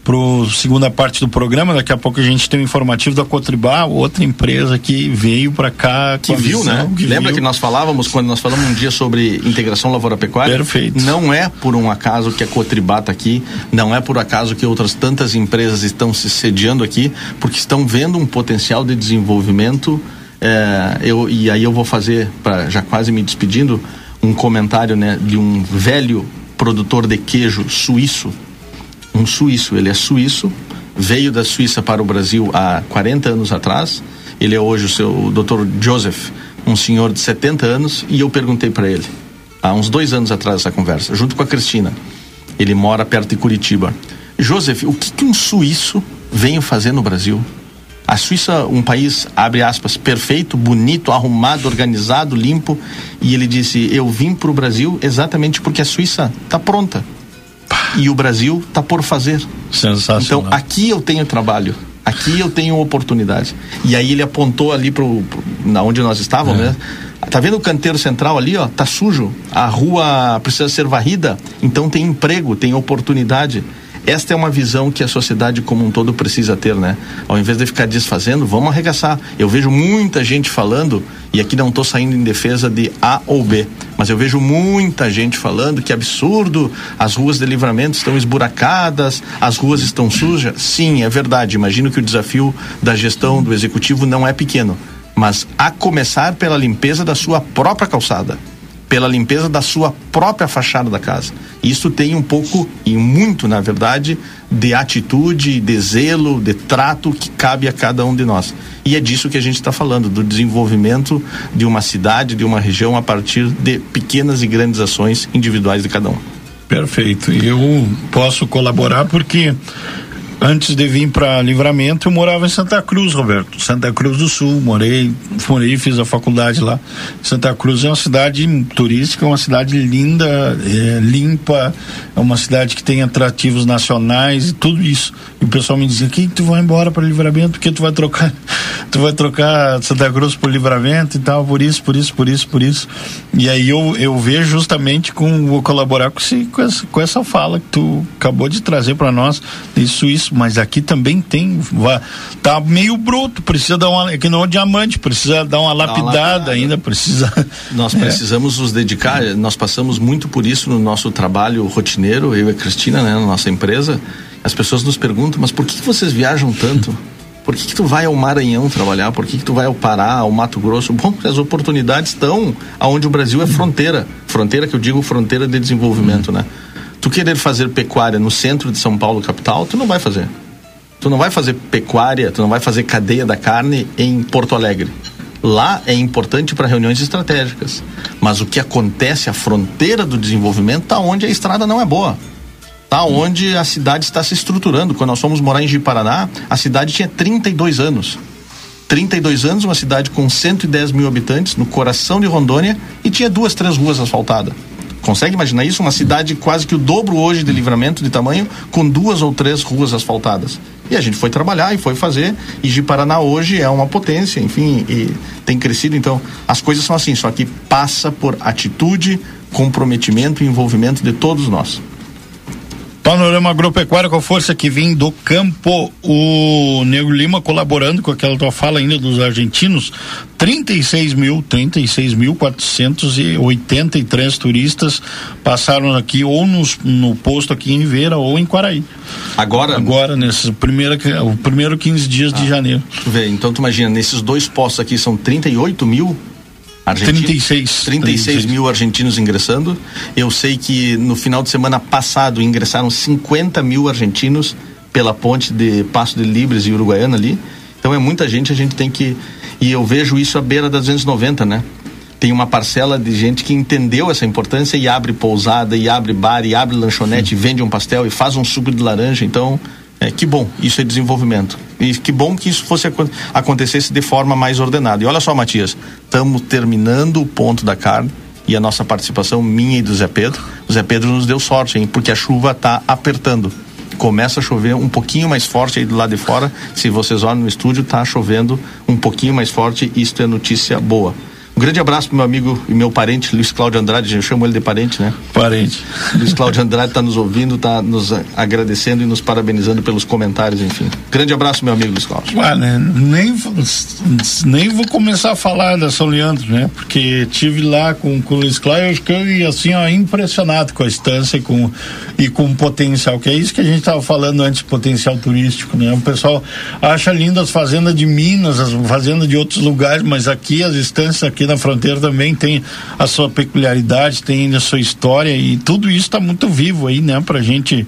para segunda parte do programa. Daqui a pouco a gente tem um informativo da Cotribá, outra empresa que veio para cá. Que viu, visão, né? Que Lembra viu. que nós falávamos, quando nós falamos um dia sobre integração lavoura-pecuária? Perfeito. Não é por um acaso que a Cotribá está aqui, não é por acaso que outras tantas empresas estão se sediando aqui, porque estão vendo um potencial de desenvolvimento. É, eu, e aí eu vou fazer, pra, já quase me despedindo, um comentário né, de um velho produtor de queijo suíço. Um suíço, ele é suíço, veio da Suíça para o Brasil há 40 anos atrás. Ele é hoje o seu o Dr. Joseph, um senhor de 70 anos, e eu perguntei para ele, há uns dois anos atrás essa conversa, junto com a Cristina. Ele mora perto de Curitiba. Joseph, o que, que um suíço veio fazer no Brasil? A Suíça, um país, abre aspas, perfeito, bonito, arrumado, organizado, limpo. E ele disse: Eu vim para o Brasil exatamente porque a Suíça está pronta. E o Brasil está por fazer. Sensacional. Então, aqui eu tenho trabalho. Aqui eu tenho oportunidade. E aí ele apontou ali para na onde nós estávamos, é. né? Tá vendo o canteiro central ali, ó? Tá sujo. A rua precisa ser varrida. Então tem emprego, tem oportunidade. Esta é uma visão que a sociedade como um todo precisa ter, né? Ao invés de ficar desfazendo, vamos arregaçar. Eu vejo muita gente falando, e aqui não estou saindo em defesa de A ou B, mas eu vejo muita gente falando que absurdo, as ruas de livramento estão esburacadas, as ruas estão sujas. Sim, é verdade. Imagino que o desafio da gestão do executivo não é pequeno, mas a começar pela limpeza da sua própria calçada pela limpeza da sua própria fachada da casa. Isso tem um pouco e muito, na verdade, de atitude, de zelo, de trato que cabe a cada um de nós. E é disso que a gente está falando, do desenvolvimento de uma cidade, de uma região a partir de pequenas e grandes ações individuais de cada um. Perfeito. Eu posso colaborar porque antes de vir para Livramento, eu morava em Santa Cruz, Roberto. Santa Cruz do Sul. Morei, morei fiz a faculdade lá. Santa Cruz é uma cidade turística, uma cidade linda, é, limpa, é uma cidade que tem atrativos nacionais e tudo isso. E o pessoal me dizia: que tu vai embora para Livramento? Porque tu vai trocar, tu vai trocar Santa Cruz por Livramento e tal, por isso, por isso, por isso, por isso. E aí eu, eu vejo justamente com, vou colaborar com, esse, com, essa, com essa fala que tu acabou de trazer para nós, isso, isso mas aqui também tem. Vai, tá meio bruto, precisa dar uma. É que não é um diamante, precisa dar uma lapidada, uma lapidada. ainda, precisa. Nós é. precisamos nos dedicar, nós passamos muito por isso no nosso trabalho rotineiro, eu e a Cristina, né, na nossa empresa. As pessoas nos perguntam, mas por que, vocês viajam tanto? Por que, que tu vai ao Maranhão trabalhar? Por que, que tu vai ao Pará, ao Mato Grosso? Bom, porque as oportunidades estão aonde o Brasil é fronteira. Fronteira que eu digo fronteira de desenvolvimento, né? tu querer fazer pecuária no centro de São Paulo, capital, tu não vai fazer. Tu não vai fazer pecuária, tu não vai fazer cadeia da carne em Porto Alegre. Lá é importante para reuniões estratégicas. Mas o que acontece, a fronteira do desenvolvimento, está onde a estrada não é boa. Está onde a cidade está se estruturando. Quando nós fomos morar em Ji-Paraná, a cidade tinha 32 anos. 32 anos, uma cidade com 110 mil habitantes, no coração de Rondônia, e tinha duas, três ruas asfaltadas. Consegue imaginar isso? Uma cidade quase que o dobro hoje de livramento de tamanho, com duas ou três ruas asfaltadas. E a gente foi trabalhar e foi fazer. E de Paraná hoje é uma potência, enfim, e tem crescido. Então, as coisas são assim, só que passa por atitude, comprometimento e envolvimento de todos nós. Panorama Agropecuário com a força que vem do campo. O Negro Lima colaborando com aquela tua fala ainda dos argentinos. 36 mil, 36 mil 483 turistas passaram aqui ou nos, no posto aqui em Vera ou em Quaraí. Agora? Agora, nesses primeiro, o primeiro 15 dias ah, de janeiro. Vê, então tu imagina, nesses dois postos aqui são 38 mil Argentinos, 36, 36. 36 mil argentinos ingressando. Eu sei que no final de semana passado ingressaram 50 mil argentinos pela ponte de Passo de Libres e Uruguaiana ali. Então é muita gente, a gente tem que. E eu vejo isso à beira das 290, né? Tem uma parcela de gente que entendeu essa importância e abre pousada, e abre bar, e abre lanchonete, e vende um pastel e faz um suco de laranja. Então, é, que bom, isso é desenvolvimento. E que bom que isso fosse acontecesse de forma mais ordenada. E olha só, Matias, estamos terminando o ponto da carne e a nossa participação, minha e do Zé Pedro. O Zé Pedro nos deu sorte, hein? Porque a chuva está apertando. Começa a chover um pouquinho mais forte aí do lado de fora. Se vocês olham no estúdio, está chovendo um pouquinho mais forte. Isto é notícia boa. Um grande abraço pro meu amigo e meu parente, Luiz Cláudio Andrade, eu chamo ele de parente, né? Parente. Luiz Cláudio Andrade está nos ouvindo, está nos agradecendo e nos parabenizando pelos comentários, enfim. Grande abraço, meu amigo Luiz Cláudio. Ah, né? nem, nem vou começar a falar da São Leandro, né? Porque tive lá com, com o Luiz Cláudio, acho que eu assim, ó, impressionado com a estância e com, e com o potencial, que é isso que a gente estava falando antes, potencial turístico, né? O pessoal acha lindo as fazendas de Minas, as fazendas de outros lugares, mas aqui, as estâncias aqui da fronteira também tem a sua peculiaridade, tem a sua história e tudo isso está muito vivo aí, né? Pra gente,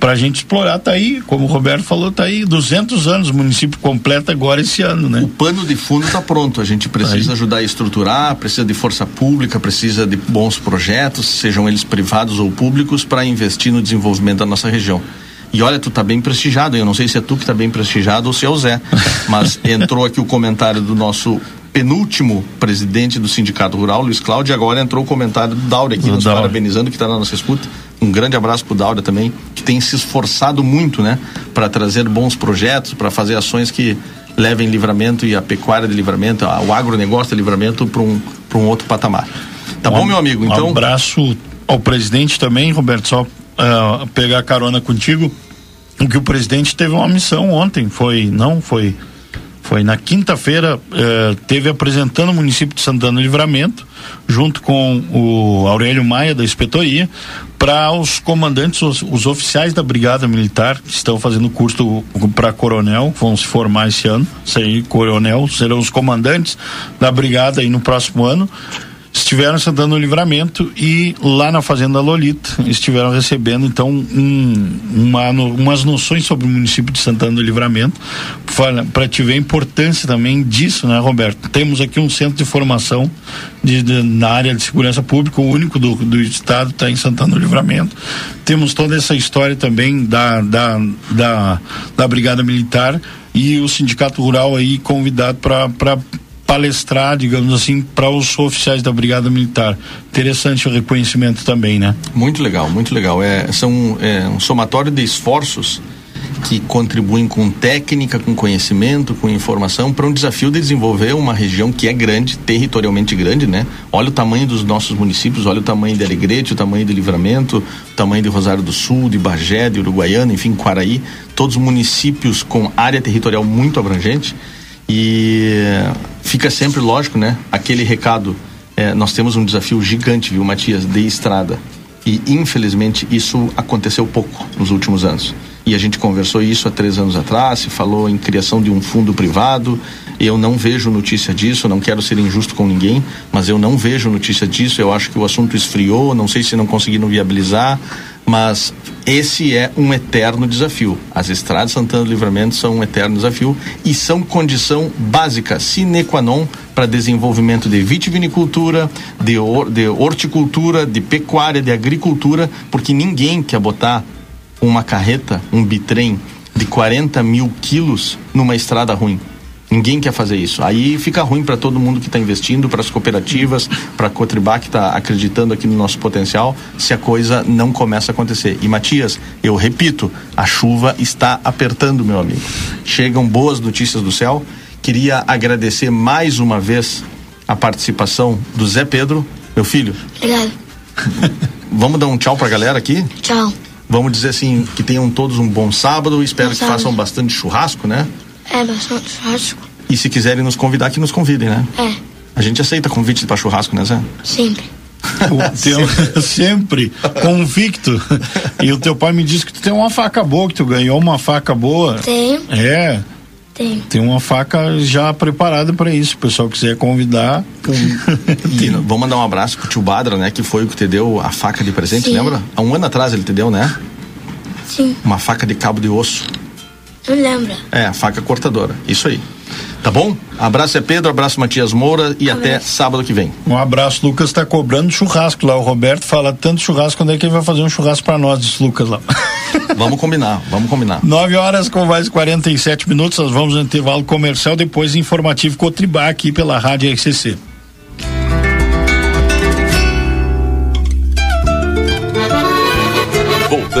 pra gente explorar, tá aí, como o Roberto falou, tá aí 200 anos, o município completa agora esse ano, né? O pano de fundo está pronto, a gente precisa ajudar a estruturar, precisa de força pública, precisa de bons projetos, sejam eles privados ou públicos, para investir no desenvolvimento da nossa região. E olha, tu tá bem prestigiado, eu não sei se é tu que tá bem prestigiado ou se é o Zé, mas entrou aqui o comentário do nosso penúltimo presidente do Sindicato Rural, Luiz Cláudio, e agora entrou o comentário do Daura aqui, do nos Daura. parabenizando, que está na nossa escuta. Um grande abraço pro Daura também, que tem se esforçado muito, né, para trazer bons projetos, para fazer ações que levem livramento e a pecuária de livramento, o agronegócio de livramento para um, um outro patamar. Tá um, bom, meu amigo? Então. Um abraço ao presidente também, Roberto, só uh, pegar carona contigo, que o presidente teve uma missão ontem, foi, não, foi foi na quinta-feira, uh, teve apresentando o município de Santana Livramento, junto com o Aurélio Maia da inspetoria, para os comandantes, os, os, oficiais da Brigada Militar que estão fazendo curso para coronel, vão se formar esse ano, aí coronel, serão os comandantes da brigada aí no próximo ano estiveram sentando no livramento e lá na Fazenda Lolita estiveram recebendo então um, uma, umas noções sobre o município de Santana do Livramento para te ver a importância também disso, né, Roberto? Temos aqui um centro de formação de, de na área de segurança pública, o único do, do estado está em Santana do Livramento. Temos toda essa história também da, da, da, da Brigada Militar e o Sindicato Rural aí convidado para palestrar, digamos assim, para os oficiais da Brigada Militar. Interessante o reconhecimento também, né? Muito legal, muito legal. É, são é, um somatório de esforços que contribuem com técnica, com conhecimento, com informação para um desafio de desenvolver uma região que é grande, territorialmente grande, né? Olha o tamanho dos nossos municípios, olha o tamanho de Alegrete, o tamanho de Livramento, o tamanho de Rosário do Sul, de Bagé, de Uruguaiana, enfim, Quaraí, todos municípios com área territorial muito abrangente e fica sempre lógico, né? Aquele recado. É, nós temos um desafio gigante, viu, Matias, de estrada. E infelizmente isso aconteceu pouco nos últimos anos. E a gente conversou isso há três anos atrás, se falou em criação de um fundo privado. Eu não vejo notícia disso, não quero ser injusto com ninguém, mas eu não vejo notícia disso. Eu acho que o assunto esfriou, não sei se não conseguiram viabilizar mas esse é um eterno desafio. As estradas Santana do Livramento são um eterno desafio e são condição básica, sine qua non, para desenvolvimento de vitivinicultura, de, or, de horticultura, de pecuária, de agricultura, porque ninguém quer botar uma carreta, um bitrem de 40 mil quilos numa estrada ruim. Ninguém quer fazer isso. Aí fica ruim para todo mundo que está investindo, para as cooperativas, para a Cotribá que está acreditando aqui no nosso potencial, se a coisa não começa a acontecer. E Matias, eu repito, a chuva está apertando, meu amigo. Chegam boas notícias do céu. Queria agradecer mais uma vez a participação do Zé Pedro, meu filho. Obrigado. Vamos dar um tchau para a galera aqui? Tchau. Vamos dizer assim, que tenham todos um bom sábado. Espero bom que sábado. façam bastante churrasco, né? É, bastante churrasco. E se quiserem nos convidar, que nos convidem, né? É. A gente aceita convite para churrasco, né, Zé? Sempre. teu, sempre convicto. E o teu pai me disse que tu tem uma faca boa, que tu ganhou uma faca boa. Tenho. É. Tem. Tem uma faca já preparada para isso. Se o pessoal quiser convidar. e vamos mandar um abraço pro tio Badra, né? Que foi o que te deu a faca de presente, Sim. lembra? Há um ano atrás ele te deu, né? Sim. Uma faca de cabo de osso. Não lembra. É, a faca cortadora. Isso aí. Tá bom? Abraço é Pedro, abraço Matias Moura e até sábado que vem. Um abraço, Lucas está cobrando churrasco lá. O Roberto fala tanto churrasco, quando é que ele vai fazer um churrasco para nós, disse Lucas lá. vamos combinar, vamos combinar. 9 horas com mais 47 minutos, nós vamos no intervalo comercial, depois informativo Cotribá aqui pela Rádio RCC.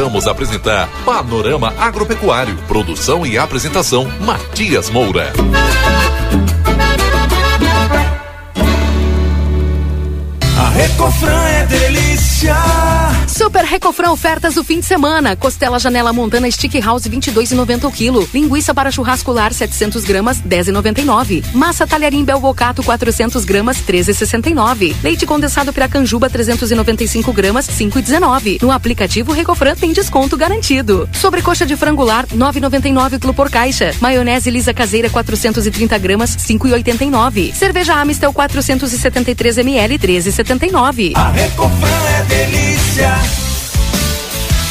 Voltamos a apresentar Panorama Agropecuário. Produção e apresentação Matias Moura. A Recofran é delícia Super Recofran ofertas do fim de semana. Costela Janela Montana Stick House 22,90 o quilo. Linguiça para churrasco lar 700 gramas 10,99. Massa talharim Belbocato 400 gramas 13,69. Leite condensado Piracanjuba 395 gramas 5,19. No aplicativo Recofran tem desconto garantido. Sobrecoxa de frangular 9,99 quilo por caixa. Maionese lisa caseira 430 gramas 5,89. Cerveja Amistel 473 ml 13,79. A Recofran é delícia.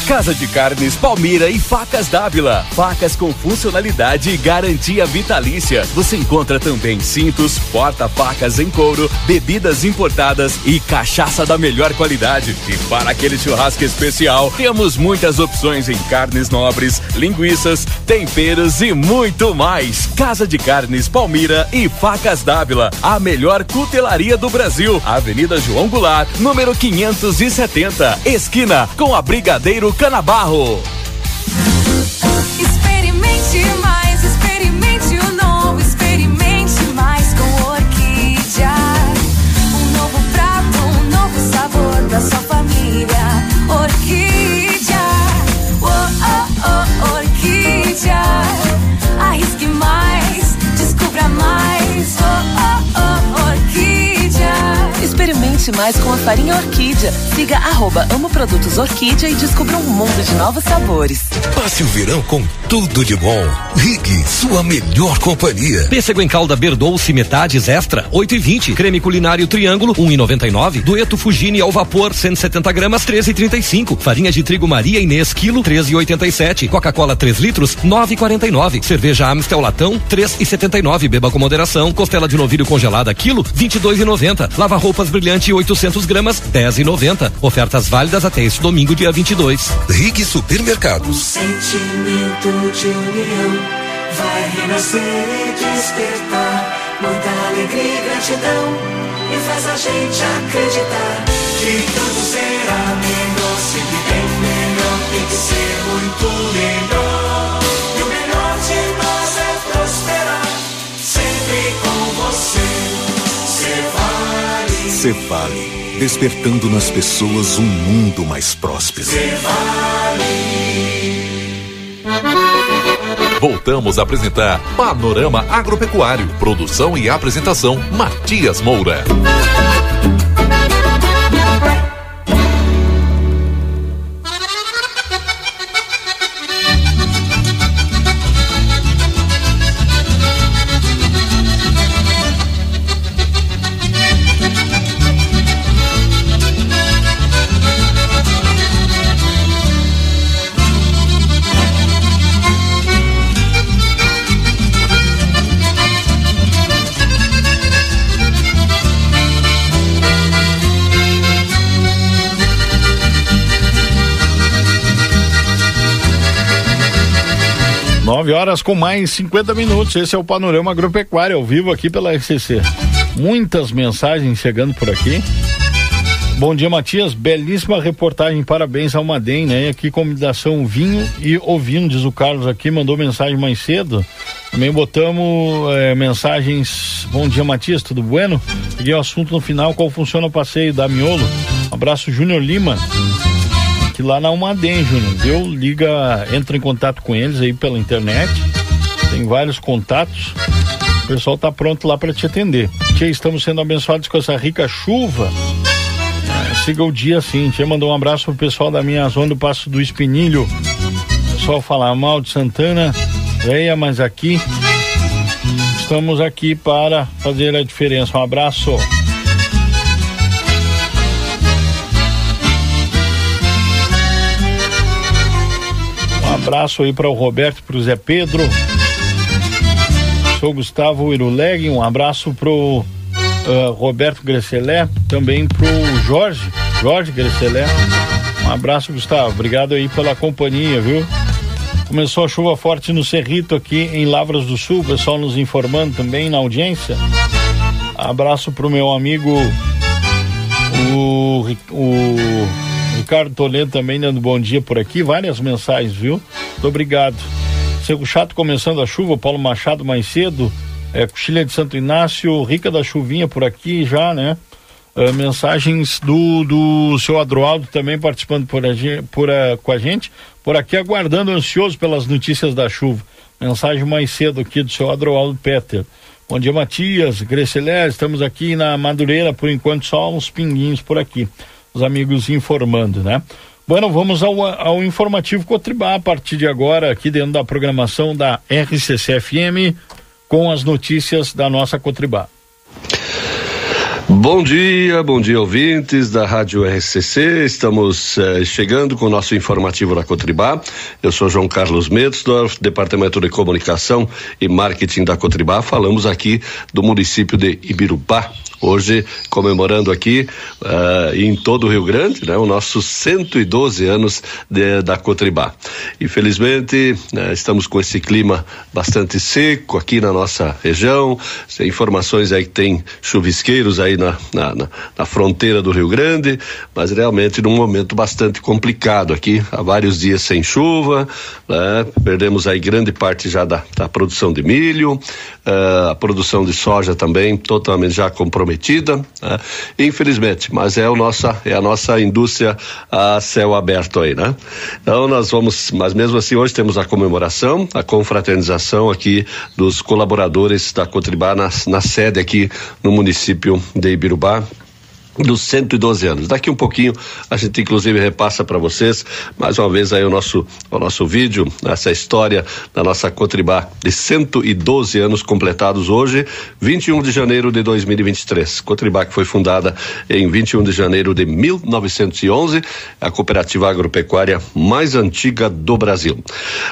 Casa de Carnes Palmira e Facas Dávila. Facas com funcionalidade e garantia vitalícia. Você encontra também cintos, porta-facas em couro, bebidas importadas e cachaça da melhor qualidade. E para aquele churrasco especial, temos muitas opções em carnes nobres, linguiças, temperos e muito mais. Casa de Carnes Palmira e Facas Dávila. A melhor cutelaria do Brasil. Avenida João Goulart, número 570. Esquina com a Brigadeiro Canabarro. Experimente mais, experimente o novo, experimente mais com Orquídea. Um novo prato, um novo sabor pra sua família. Orquídea, oh, oh, oh, Orquídea. Arrisque mais, descubra mais, oh, oh. Experimente mais com a farinha Orquídea. Siga arroba Amo Produtos Orquídea e descubra um mundo de novos sabores. Passe o verão com tudo de bom. Rig, sua melhor companhia. Pêssego em calda Berdouce metades extra, 8 e 20. Creme culinário triângulo, 1 e 99. Dueto Fugini ao vapor, 170 gramas, 13 e 35. Farinha de trigo Maria Inês, quilo, 13 e 87. Coca-Cola 3 litros, 9 e 49. Cerveja Amstel latão, 3 e 79. Beba com moderação. Costela de novilho congelada, quilo, 22 e 90. Lava roupas brilhante, 800 gramas, 10 e 90. Ofertas válidas até este domingo, dia 22. Rig Supermercados. sentimento de união vai renascer e despertar muita alegria e gratidão e faz a gente acreditar que tudo será melhor, sempre bem melhor, tem que ser muito melhor. Cevale, Cevale, despertando nas pessoas um mundo mais próspero. Voltamos a apresentar Panorama Agropecuário. Produção e apresentação Matias Moura. Horas com mais 50 minutos. Esse é o Panorama Agropecuário ao vivo aqui pela RCC. Muitas mensagens chegando por aqui. Bom dia, Matias. Belíssima reportagem. Parabéns ao Madem, né? Aqui combinação vinho e ovino, diz o Carlos aqui, mandou mensagem mais cedo. Também botamos eh, mensagens. Bom dia, Matias, tudo bueno? Peguei o assunto no final, qual funciona o passeio da Miolo. Um abraço, Júnior Lima. Que lá na Umadem, Júnior, viu? Liga, entra em contato com eles aí pela internet. Tem vários contatos. O pessoal tá pronto lá para te atender. Tia, estamos sendo abençoados com essa rica chuva. Ah, siga o dia assim. Tia mandou um abraço pro pessoal da minha zona do Passo do Espinilho. O pessoal falar mal de Santana, veia, mas aqui estamos aqui para fazer a diferença. Um abraço. Abraço aí para o Roberto para o Zé Pedro. Sou Gustavo Iruleg, um abraço pro uh, Roberto Grecelé, também pro Jorge, Jorge Grecelé. Um abraço, Gustavo. Obrigado aí pela companhia, viu? Começou a chuva forte no Cerrito aqui em Lavras do Sul, pessoal nos informando também na audiência. Abraço pro meu amigo o, o Ricardo Toledo também dando bom dia por aqui, várias mensagens, viu? Muito obrigado. Seu Chato começando a chuva, Paulo Machado mais cedo, é, Coxilha de Santo Inácio, Rica da Chuvinha por aqui já, né? Uh, mensagens do, do seu Adroaldo também participando por, a, por a, com a gente, por aqui aguardando ansioso pelas notícias da chuva. Mensagem mais cedo aqui do seu Adroaldo Peter. Bom dia, Matias, Grecelé, estamos aqui na Madureira, por enquanto só uns pinguinhos por aqui. Os amigos informando, né? Bueno, vamos ao, ao informativo Cotribá a partir de agora, aqui dentro da programação da RCC-FM, com as notícias da nossa Cotribá. Bom dia, bom dia ouvintes da Rádio RCC. Estamos eh, chegando com o nosso informativo da Cotribá. Eu sou João Carlos Metzdorf, Departamento de Comunicação e Marketing da Cotribá. Falamos aqui do município de Ibirubá, hoje comemorando aqui uh, em todo o Rio Grande, né, os nossos 112 anos de, da Cotribá. Infelizmente, né, estamos com esse clima bastante seco aqui na nossa região. Tem informações aí que tem chuvisqueiros aí na, na, na, na fronteira do Rio Grande, mas realmente num momento bastante complicado aqui. Há vários dias sem chuva, né, perdemos aí grande parte já da, da produção de milho, uh, a produção de soja também totalmente já comprometida comprometida, né? infelizmente, mas é, o nossa, é a nossa indústria a céu aberto aí, né? Então nós vamos, mas mesmo assim hoje temos a comemoração, a confraternização aqui dos colaboradores da Cotribá na, na sede aqui no município de Ibirubá, dos 112 anos. Daqui um pouquinho a gente inclusive repassa para vocês mais uma vez aí o nosso o nosso vídeo, essa história da nossa Cotribá de 112 anos completados hoje, 21 de janeiro de 2023. Cotribá que foi fundada em 21 de janeiro de 1911, a cooperativa agropecuária mais antiga do Brasil.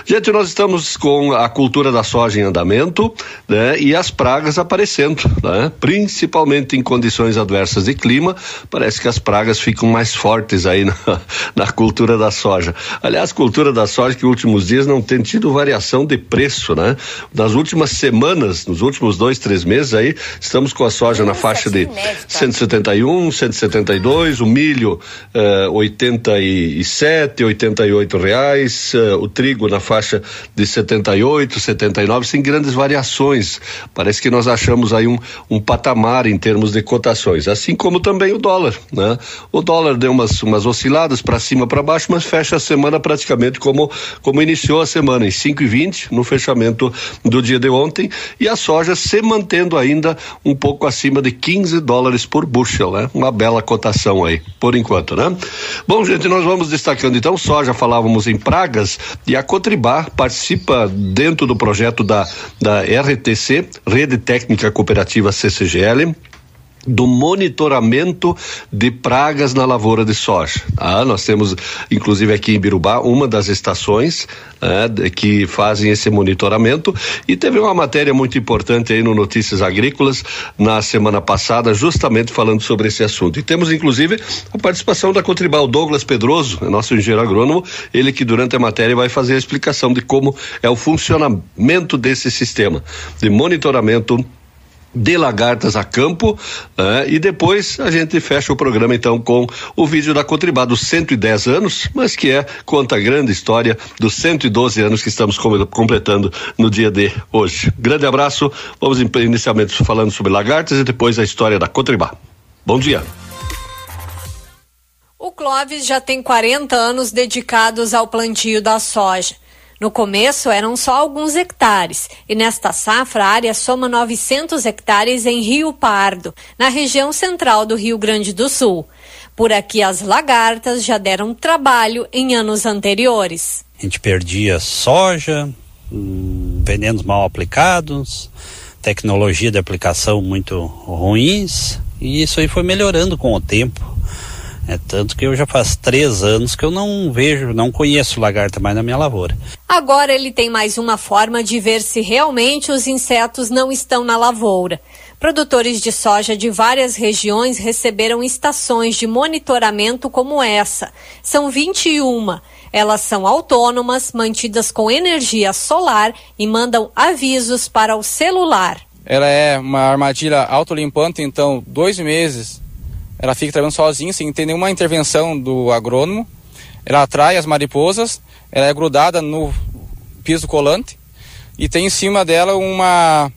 Gente, nós estamos com a cultura da soja em andamento, né? E as pragas aparecendo, né? Principalmente em condições adversas de clima parece que as pragas ficam mais fortes aí na, na cultura da soja. Aliás, cultura da soja que nos últimos dias não tem tido variação de preço, né? Nas últimas semanas, nos últimos dois, três meses aí, estamos com a soja na faixa de 171, 172, o milho eh, 87, 88 reais, eh, o trigo na faixa de 78, 79, sem grandes variações. Parece que nós achamos aí um, um patamar em termos de cotações, assim como também o dólar, né? O dólar deu umas, umas osciladas para cima para baixo, mas fecha a semana praticamente como como iniciou a semana em 5,20 no fechamento do dia de ontem e a soja se mantendo ainda um pouco acima de 15 dólares por bushel, né? Uma bela cotação aí, por enquanto, né? Bom, gente, nós vamos destacando então soja, falávamos em pragas e a Cotribá participa dentro do projeto da da RTC, Rede Técnica Cooperativa CCGL do monitoramento de pragas na lavoura de soja. Ah, nós temos, inclusive aqui em Birubá, uma das estações né, que fazem esse monitoramento e teve uma matéria muito importante aí no Notícias Agrícolas na semana passada, justamente falando sobre esse assunto. E temos, inclusive, a participação da Contribal Douglas Pedroso, nosso engenheiro agrônomo, ele que durante a matéria vai fazer a explicação de como é o funcionamento desse sistema de monitoramento de lagartas a campo eh, e depois a gente fecha o programa então com o vídeo da Cotribá dos 110 anos, mas que é conta a grande história dos 112 anos que estamos completando no dia de hoje. Grande abraço. Vamos inicialmente falando sobre lagartas e depois a história da Cotribá. Bom dia. O Clóvis já tem 40 anos dedicados ao plantio da soja. No começo eram só alguns hectares, e nesta safra a área soma 900 hectares em Rio Pardo, na região central do Rio Grande do Sul. Por aqui as lagartas já deram trabalho em anos anteriores. A gente perdia soja, venenos mal aplicados, tecnologia de aplicação muito ruins, e isso aí foi melhorando com o tempo. É tanto que eu já faz três anos que eu não vejo, não conheço lagarta mais na minha lavoura. Agora ele tem mais uma forma de ver se realmente os insetos não estão na lavoura. Produtores de soja de várias regiões receberam estações de monitoramento como essa. São 21. Elas são autônomas, mantidas com energia solar e mandam avisos para o celular. Ela é uma armadilha autolimpante, então dois meses ela fica trabalhando sozinha, sem ter nenhuma intervenção do agrônomo. Ela atrai as mariposas, ela é grudada no piso colante e tem em cima dela uma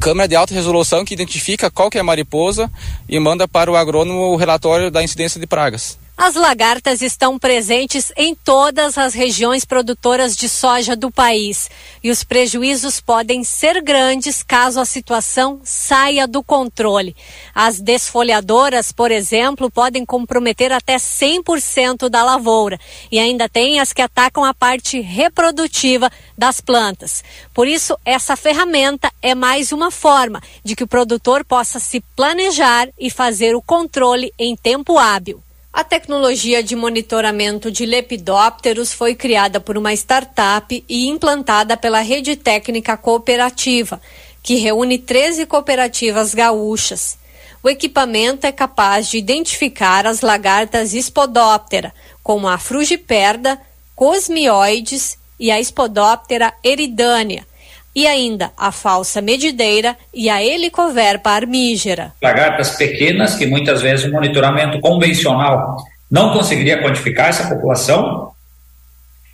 câmera de alta resolução que identifica qual que é a mariposa e manda para o agrônomo o relatório da incidência de pragas. As lagartas estão presentes em todas as regiões produtoras de soja do país e os prejuízos podem ser grandes caso a situação saia do controle. As desfolhadoras, por exemplo, podem comprometer até 100% da lavoura e ainda tem as que atacam a parte reprodutiva das plantas. Por isso, essa ferramenta é mais uma forma de que o produtor possa se planejar e fazer o controle em tempo hábil. A tecnologia de monitoramento de lepidópteros foi criada por uma startup e implantada pela Rede Técnica Cooperativa, que reúne 13 cooperativas gaúchas. O equipamento é capaz de identificar as lagartas Spodoptera, como a frugiperda, cosmioides e a Spodoptera eridânea, e ainda a falsa medideira e a helicoverpa armígera. Lagartas pequenas que muitas vezes o monitoramento convencional não conseguiria quantificar essa população.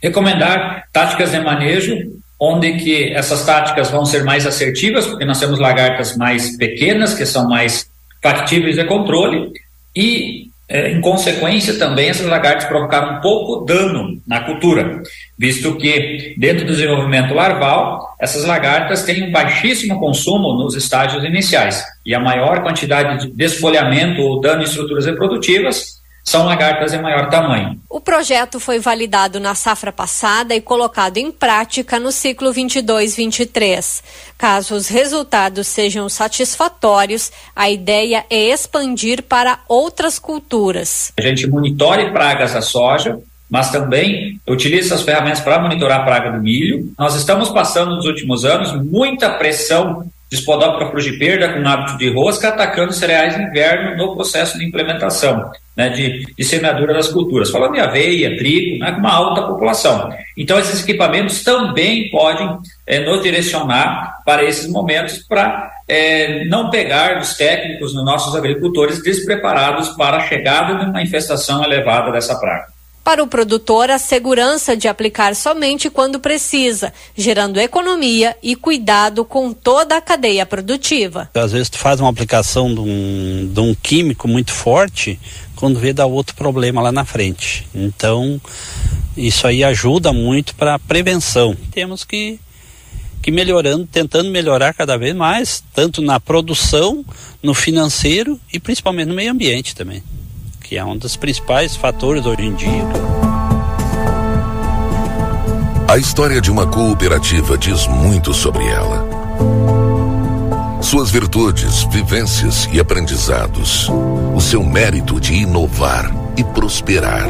Recomendar táticas de manejo onde que essas táticas vão ser mais assertivas, porque nós temos lagartas mais pequenas que são mais factíveis de controle e é, em consequência, também essas lagartas provocaram pouco dano na cultura, visto que, dentro do desenvolvimento larval, essas lagartas têm um baixíssimo consumo nos estágios iniciais, e a maior quantidade de desfolhamento ou dano em estruturas reprodutivas são lagartas de maior tamanho. O projeto foi validado na safra passada e colocado em prática no ciclo 22-23. Caso os resultados sejam satisfatórios, a ideia é expandir para outras culturas. A gente monitore pragas da soja, mas também utiliza essas ferramentas para monitorar a praga do milho. Nós estamos passando nos últimos anos muita pressão de Spodoptera frugiperda com hábito de rosca atacando cereais de inverno no processo de implementação né, de, de semeadura das culturas. Falando em aveia, trigo, né, uma alta população. Então, esses equipamentos também podem é, nos direcionar para esses momentos para é, não pegar os técnicos, os nossos agricultores despreparados para a chegada de uma infestação elevada dessa praga. Para o produtor, a segurança de aplicar somente quando precisa, gerando economia e cuidado com toda a cadeia produtiva. Às vezes tu faz uma aplicação de um, de um químico muito forte, quando vê dá outro problema lá na frente. Então, isso aí ajuda muito para a prevenção. Temos que que melhorando, tentando melhorar cada vez mais, tanto na produção, no financeiro e principalmente no meio ambiente também que é um dos principais fatores hoje em dia. A história de uma cooperativa diz muito sobre ela. Suas virtudes, vivências e aprendizados. O seu mérito de inovar e prosperar.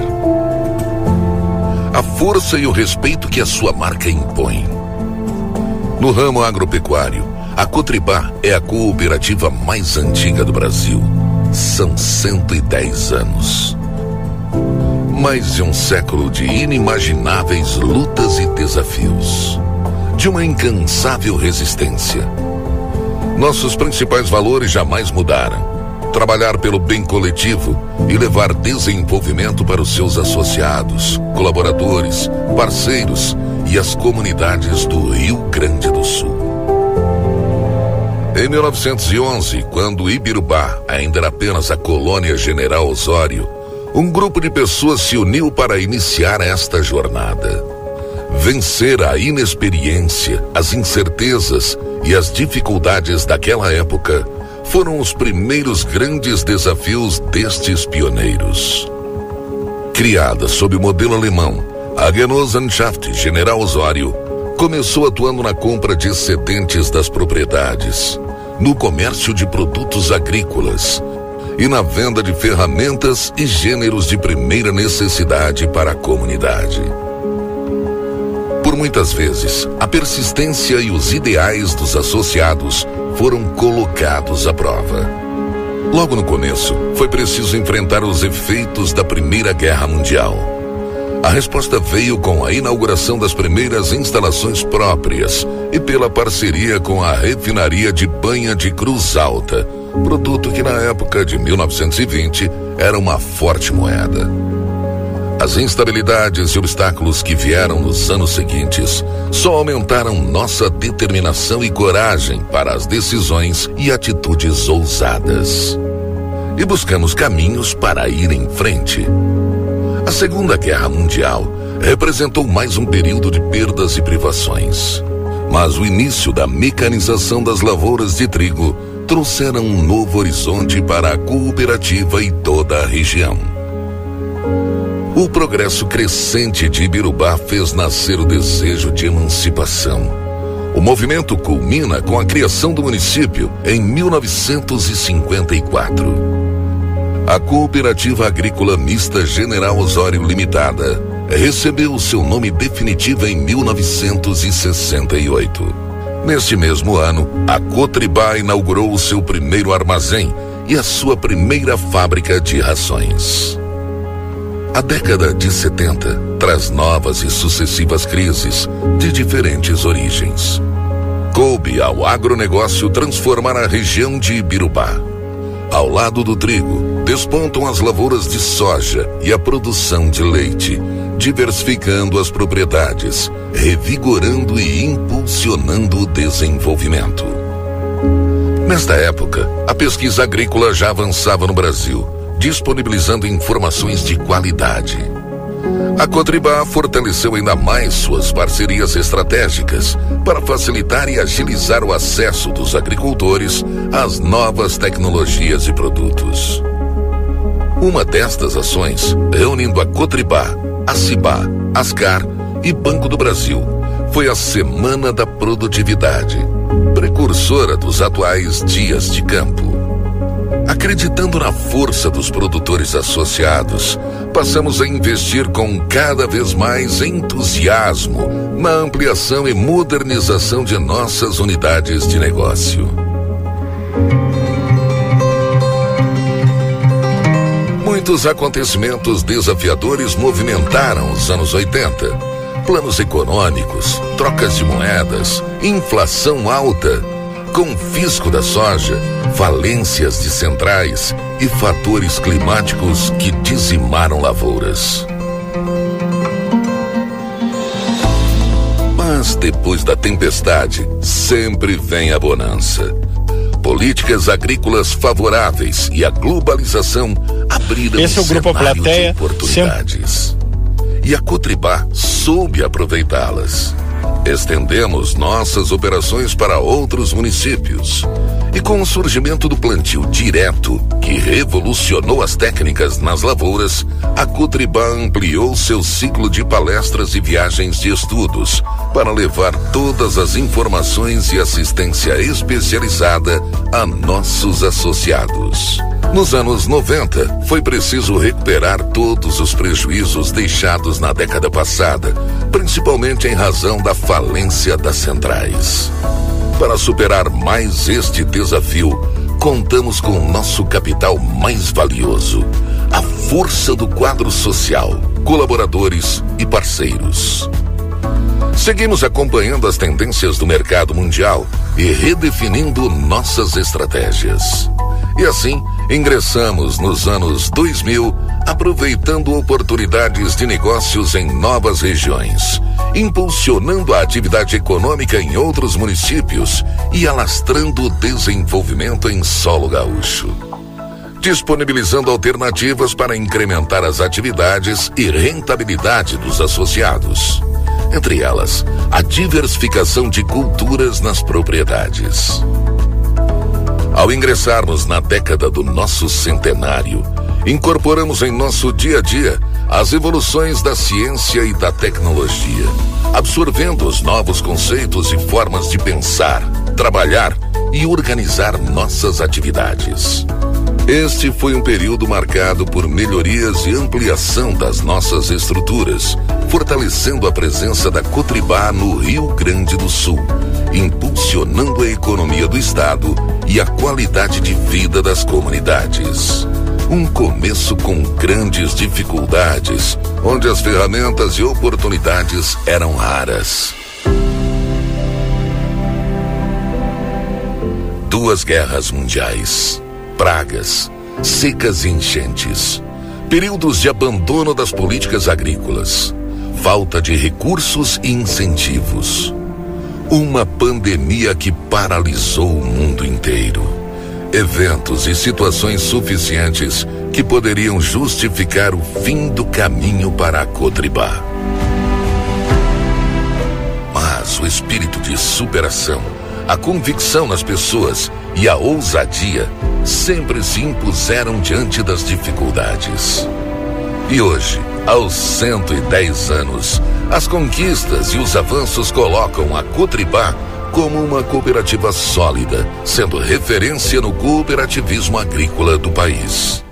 A força e o respeito que a sua marca impõe. No ramo agropecuário, a Cotribá é a cooperativa mais antiga do Brasil são 110 anos. Mais de um século de inimagináveis lutas e desafios. De uma incansável resistência. Nossos principais valores jamais mudaram. Trabalhar pelo bem coletivo e levar desenvolvimento para os seus associados, colaboradores, parceiros e as comunidades do Rio Grande do Sul. Em 1911, quando Ibirubá ainda era apenas a colônia General Osório, um grupo de pessoas se uniu para iniciar esta jornada. Vencer a inexperiência, as incertezas e as dificuldades daquela época foram os primeiros grandes desafios destes pioneiros. Criada sob o modelo alemão, a Genossenschaft General Osório começou atuando na compra de excedentes das propriedades no comércio de produtos agrícolas e na venda de ferramentas e gêneros de primeira necessidade para a comunidade. Por muitas vezes, a persistência e os ideais dos associados foram colocados à prova. Logo no começo, foi preciso enfrentar os efeitos da Primeira Guerra Mundial a resposta veio com a inauguração das primeiras instalações próprias e pela parceria com a refinaria de banha de Cruz Alta, produto que na época de 1920 era uma forte moeda. As instabilidades e obstáculos que vieram nos anos seguintes só aumentaram nossa determinação e coragem para as decisões e atitudes ousadas. E buscamos caminhos para ir em frente. A Segunda Guerra Mundial representou mais um período de perdas e privações. Mas o início da mecanização das lavouras de trigo trouxeram um novo horizonte para a cooperativa e toda a região. O progresso crescente de Ibirubá fez nascer o desejo de emancipação. O movimento culmina com a criação do município em 1954. A Cooperativa Agrícola Mista General Osório Limitada recebeu seu nome definitivo em 1968. Neste mesmo ano, a Cotribá inaugurou o seu primeiro armazém e a sua primeira fábrica de rações. A década de 70 traz novas e sucessivas crises de diferentes origens. Coube ao agronegócio transformar a região de Ibirubá. Ao lado do trigo, despontam as lavouras de soja e a produção de leite, diversificando as propriedades, revigorando e impulsionando o desenvolvimento. Nesta época, a pesquisa agrícola já avançava no Brasil, disponibilizando informações de qualidade. A Cotribá fortaleceu ainda mais suas parcerias estratégicas para facilitar e agilizar o acesso dos agricultores às novas tecnologias e produtos. Uma destas ações, reunindo a Cotribá, a Cibá, Ascar e Banco do Brasil, foi a Semana da Produtividade, precursora dos atuais dias de campo. Acreditando na força dos produtores associados, passamos a investir com cada vez mais entusiasmo na ampliação e modernização de nossas unidades de negócio. Muitos acontecimentos desafiadores movimentaram os anos 80. Planos econômicos, trocas de moedas, inflação alta, confisco da soja, falências de centrais e fatores climáticos que dizimaram lavouras. Mas depois da tempestade, sempre vem a bonança. Políticas agrícolas favoráveis e a globalização abriram Esse é o Grupo cenário de Plateia, oportunidades. E a Cotribá soube aproveitá-las. Estendemos nossas operações para outros municípios. E com o surgimento do plantio direto, que revolucionou as técnicas nas lavouras, a Cotribá ampliou seu ciclo de palestras e viagens de estudos para levar todas as informações e assistência especializada a nossos associados. Nos anos 90, foi preciso recuperar todos os prejuízos deixados na década passada, principalmente em razão da falência das centrais. Para superar mais este desafio, contamos com o nosso capital mais valioso, a força do quadro social, colaboradores e parceiros. Seguimos acompanhando as tendências do mercado mundial e redefinindo nossas estratégias. E assim, ingressamos nos anos 2000, aproveitando oportunidades de negócios em novas regiões, impulsionando a atividade econômica em outros municípios e alastrando o desenvolvimento em solo gaúcho. Disponibilizando alternativas para incrementar as atividades e rentabilidade dos associados. Entre elas, a diversificação de culturas nas propriedades. Ao ingressarmos na década do nosso centenário, incorporamos em nosso dia a dia as evoluções da ciência e da tecnologia, absorvendo os novos conceitos e formas de pensar, trabalhar e organizar nossas atividades. Este foi um período marcado por melhorias e ampliação das nossas estruturas, fortalecendo a presença da Cotribá no Rio Grande do Sul, impulsionando a economia do estado e a qualidade de vida das comunidades. Um começo com grandes dificuldades, onde as ferramentas e oportunidades eram raras. Duas guerras mundiais, pragas, secas e enchentes, períodos de abandono das políticas agrícolas, falta de recursos e incentivos, uma pandemia que paralisou o mundo inteiro, eventos e situações suficientes que poderiam justificar o fim do caminho para a Cotribá. Mas o espírito de superação, a convicção nas pessoas e a ousadia sempre se impuseram diante das dificuldades. E hoje, aos 110 anos, as conquistas e os avanços colocam a Cotribá como uma cooperativa sólida, sendo referência no cooperativismo agrícola do país.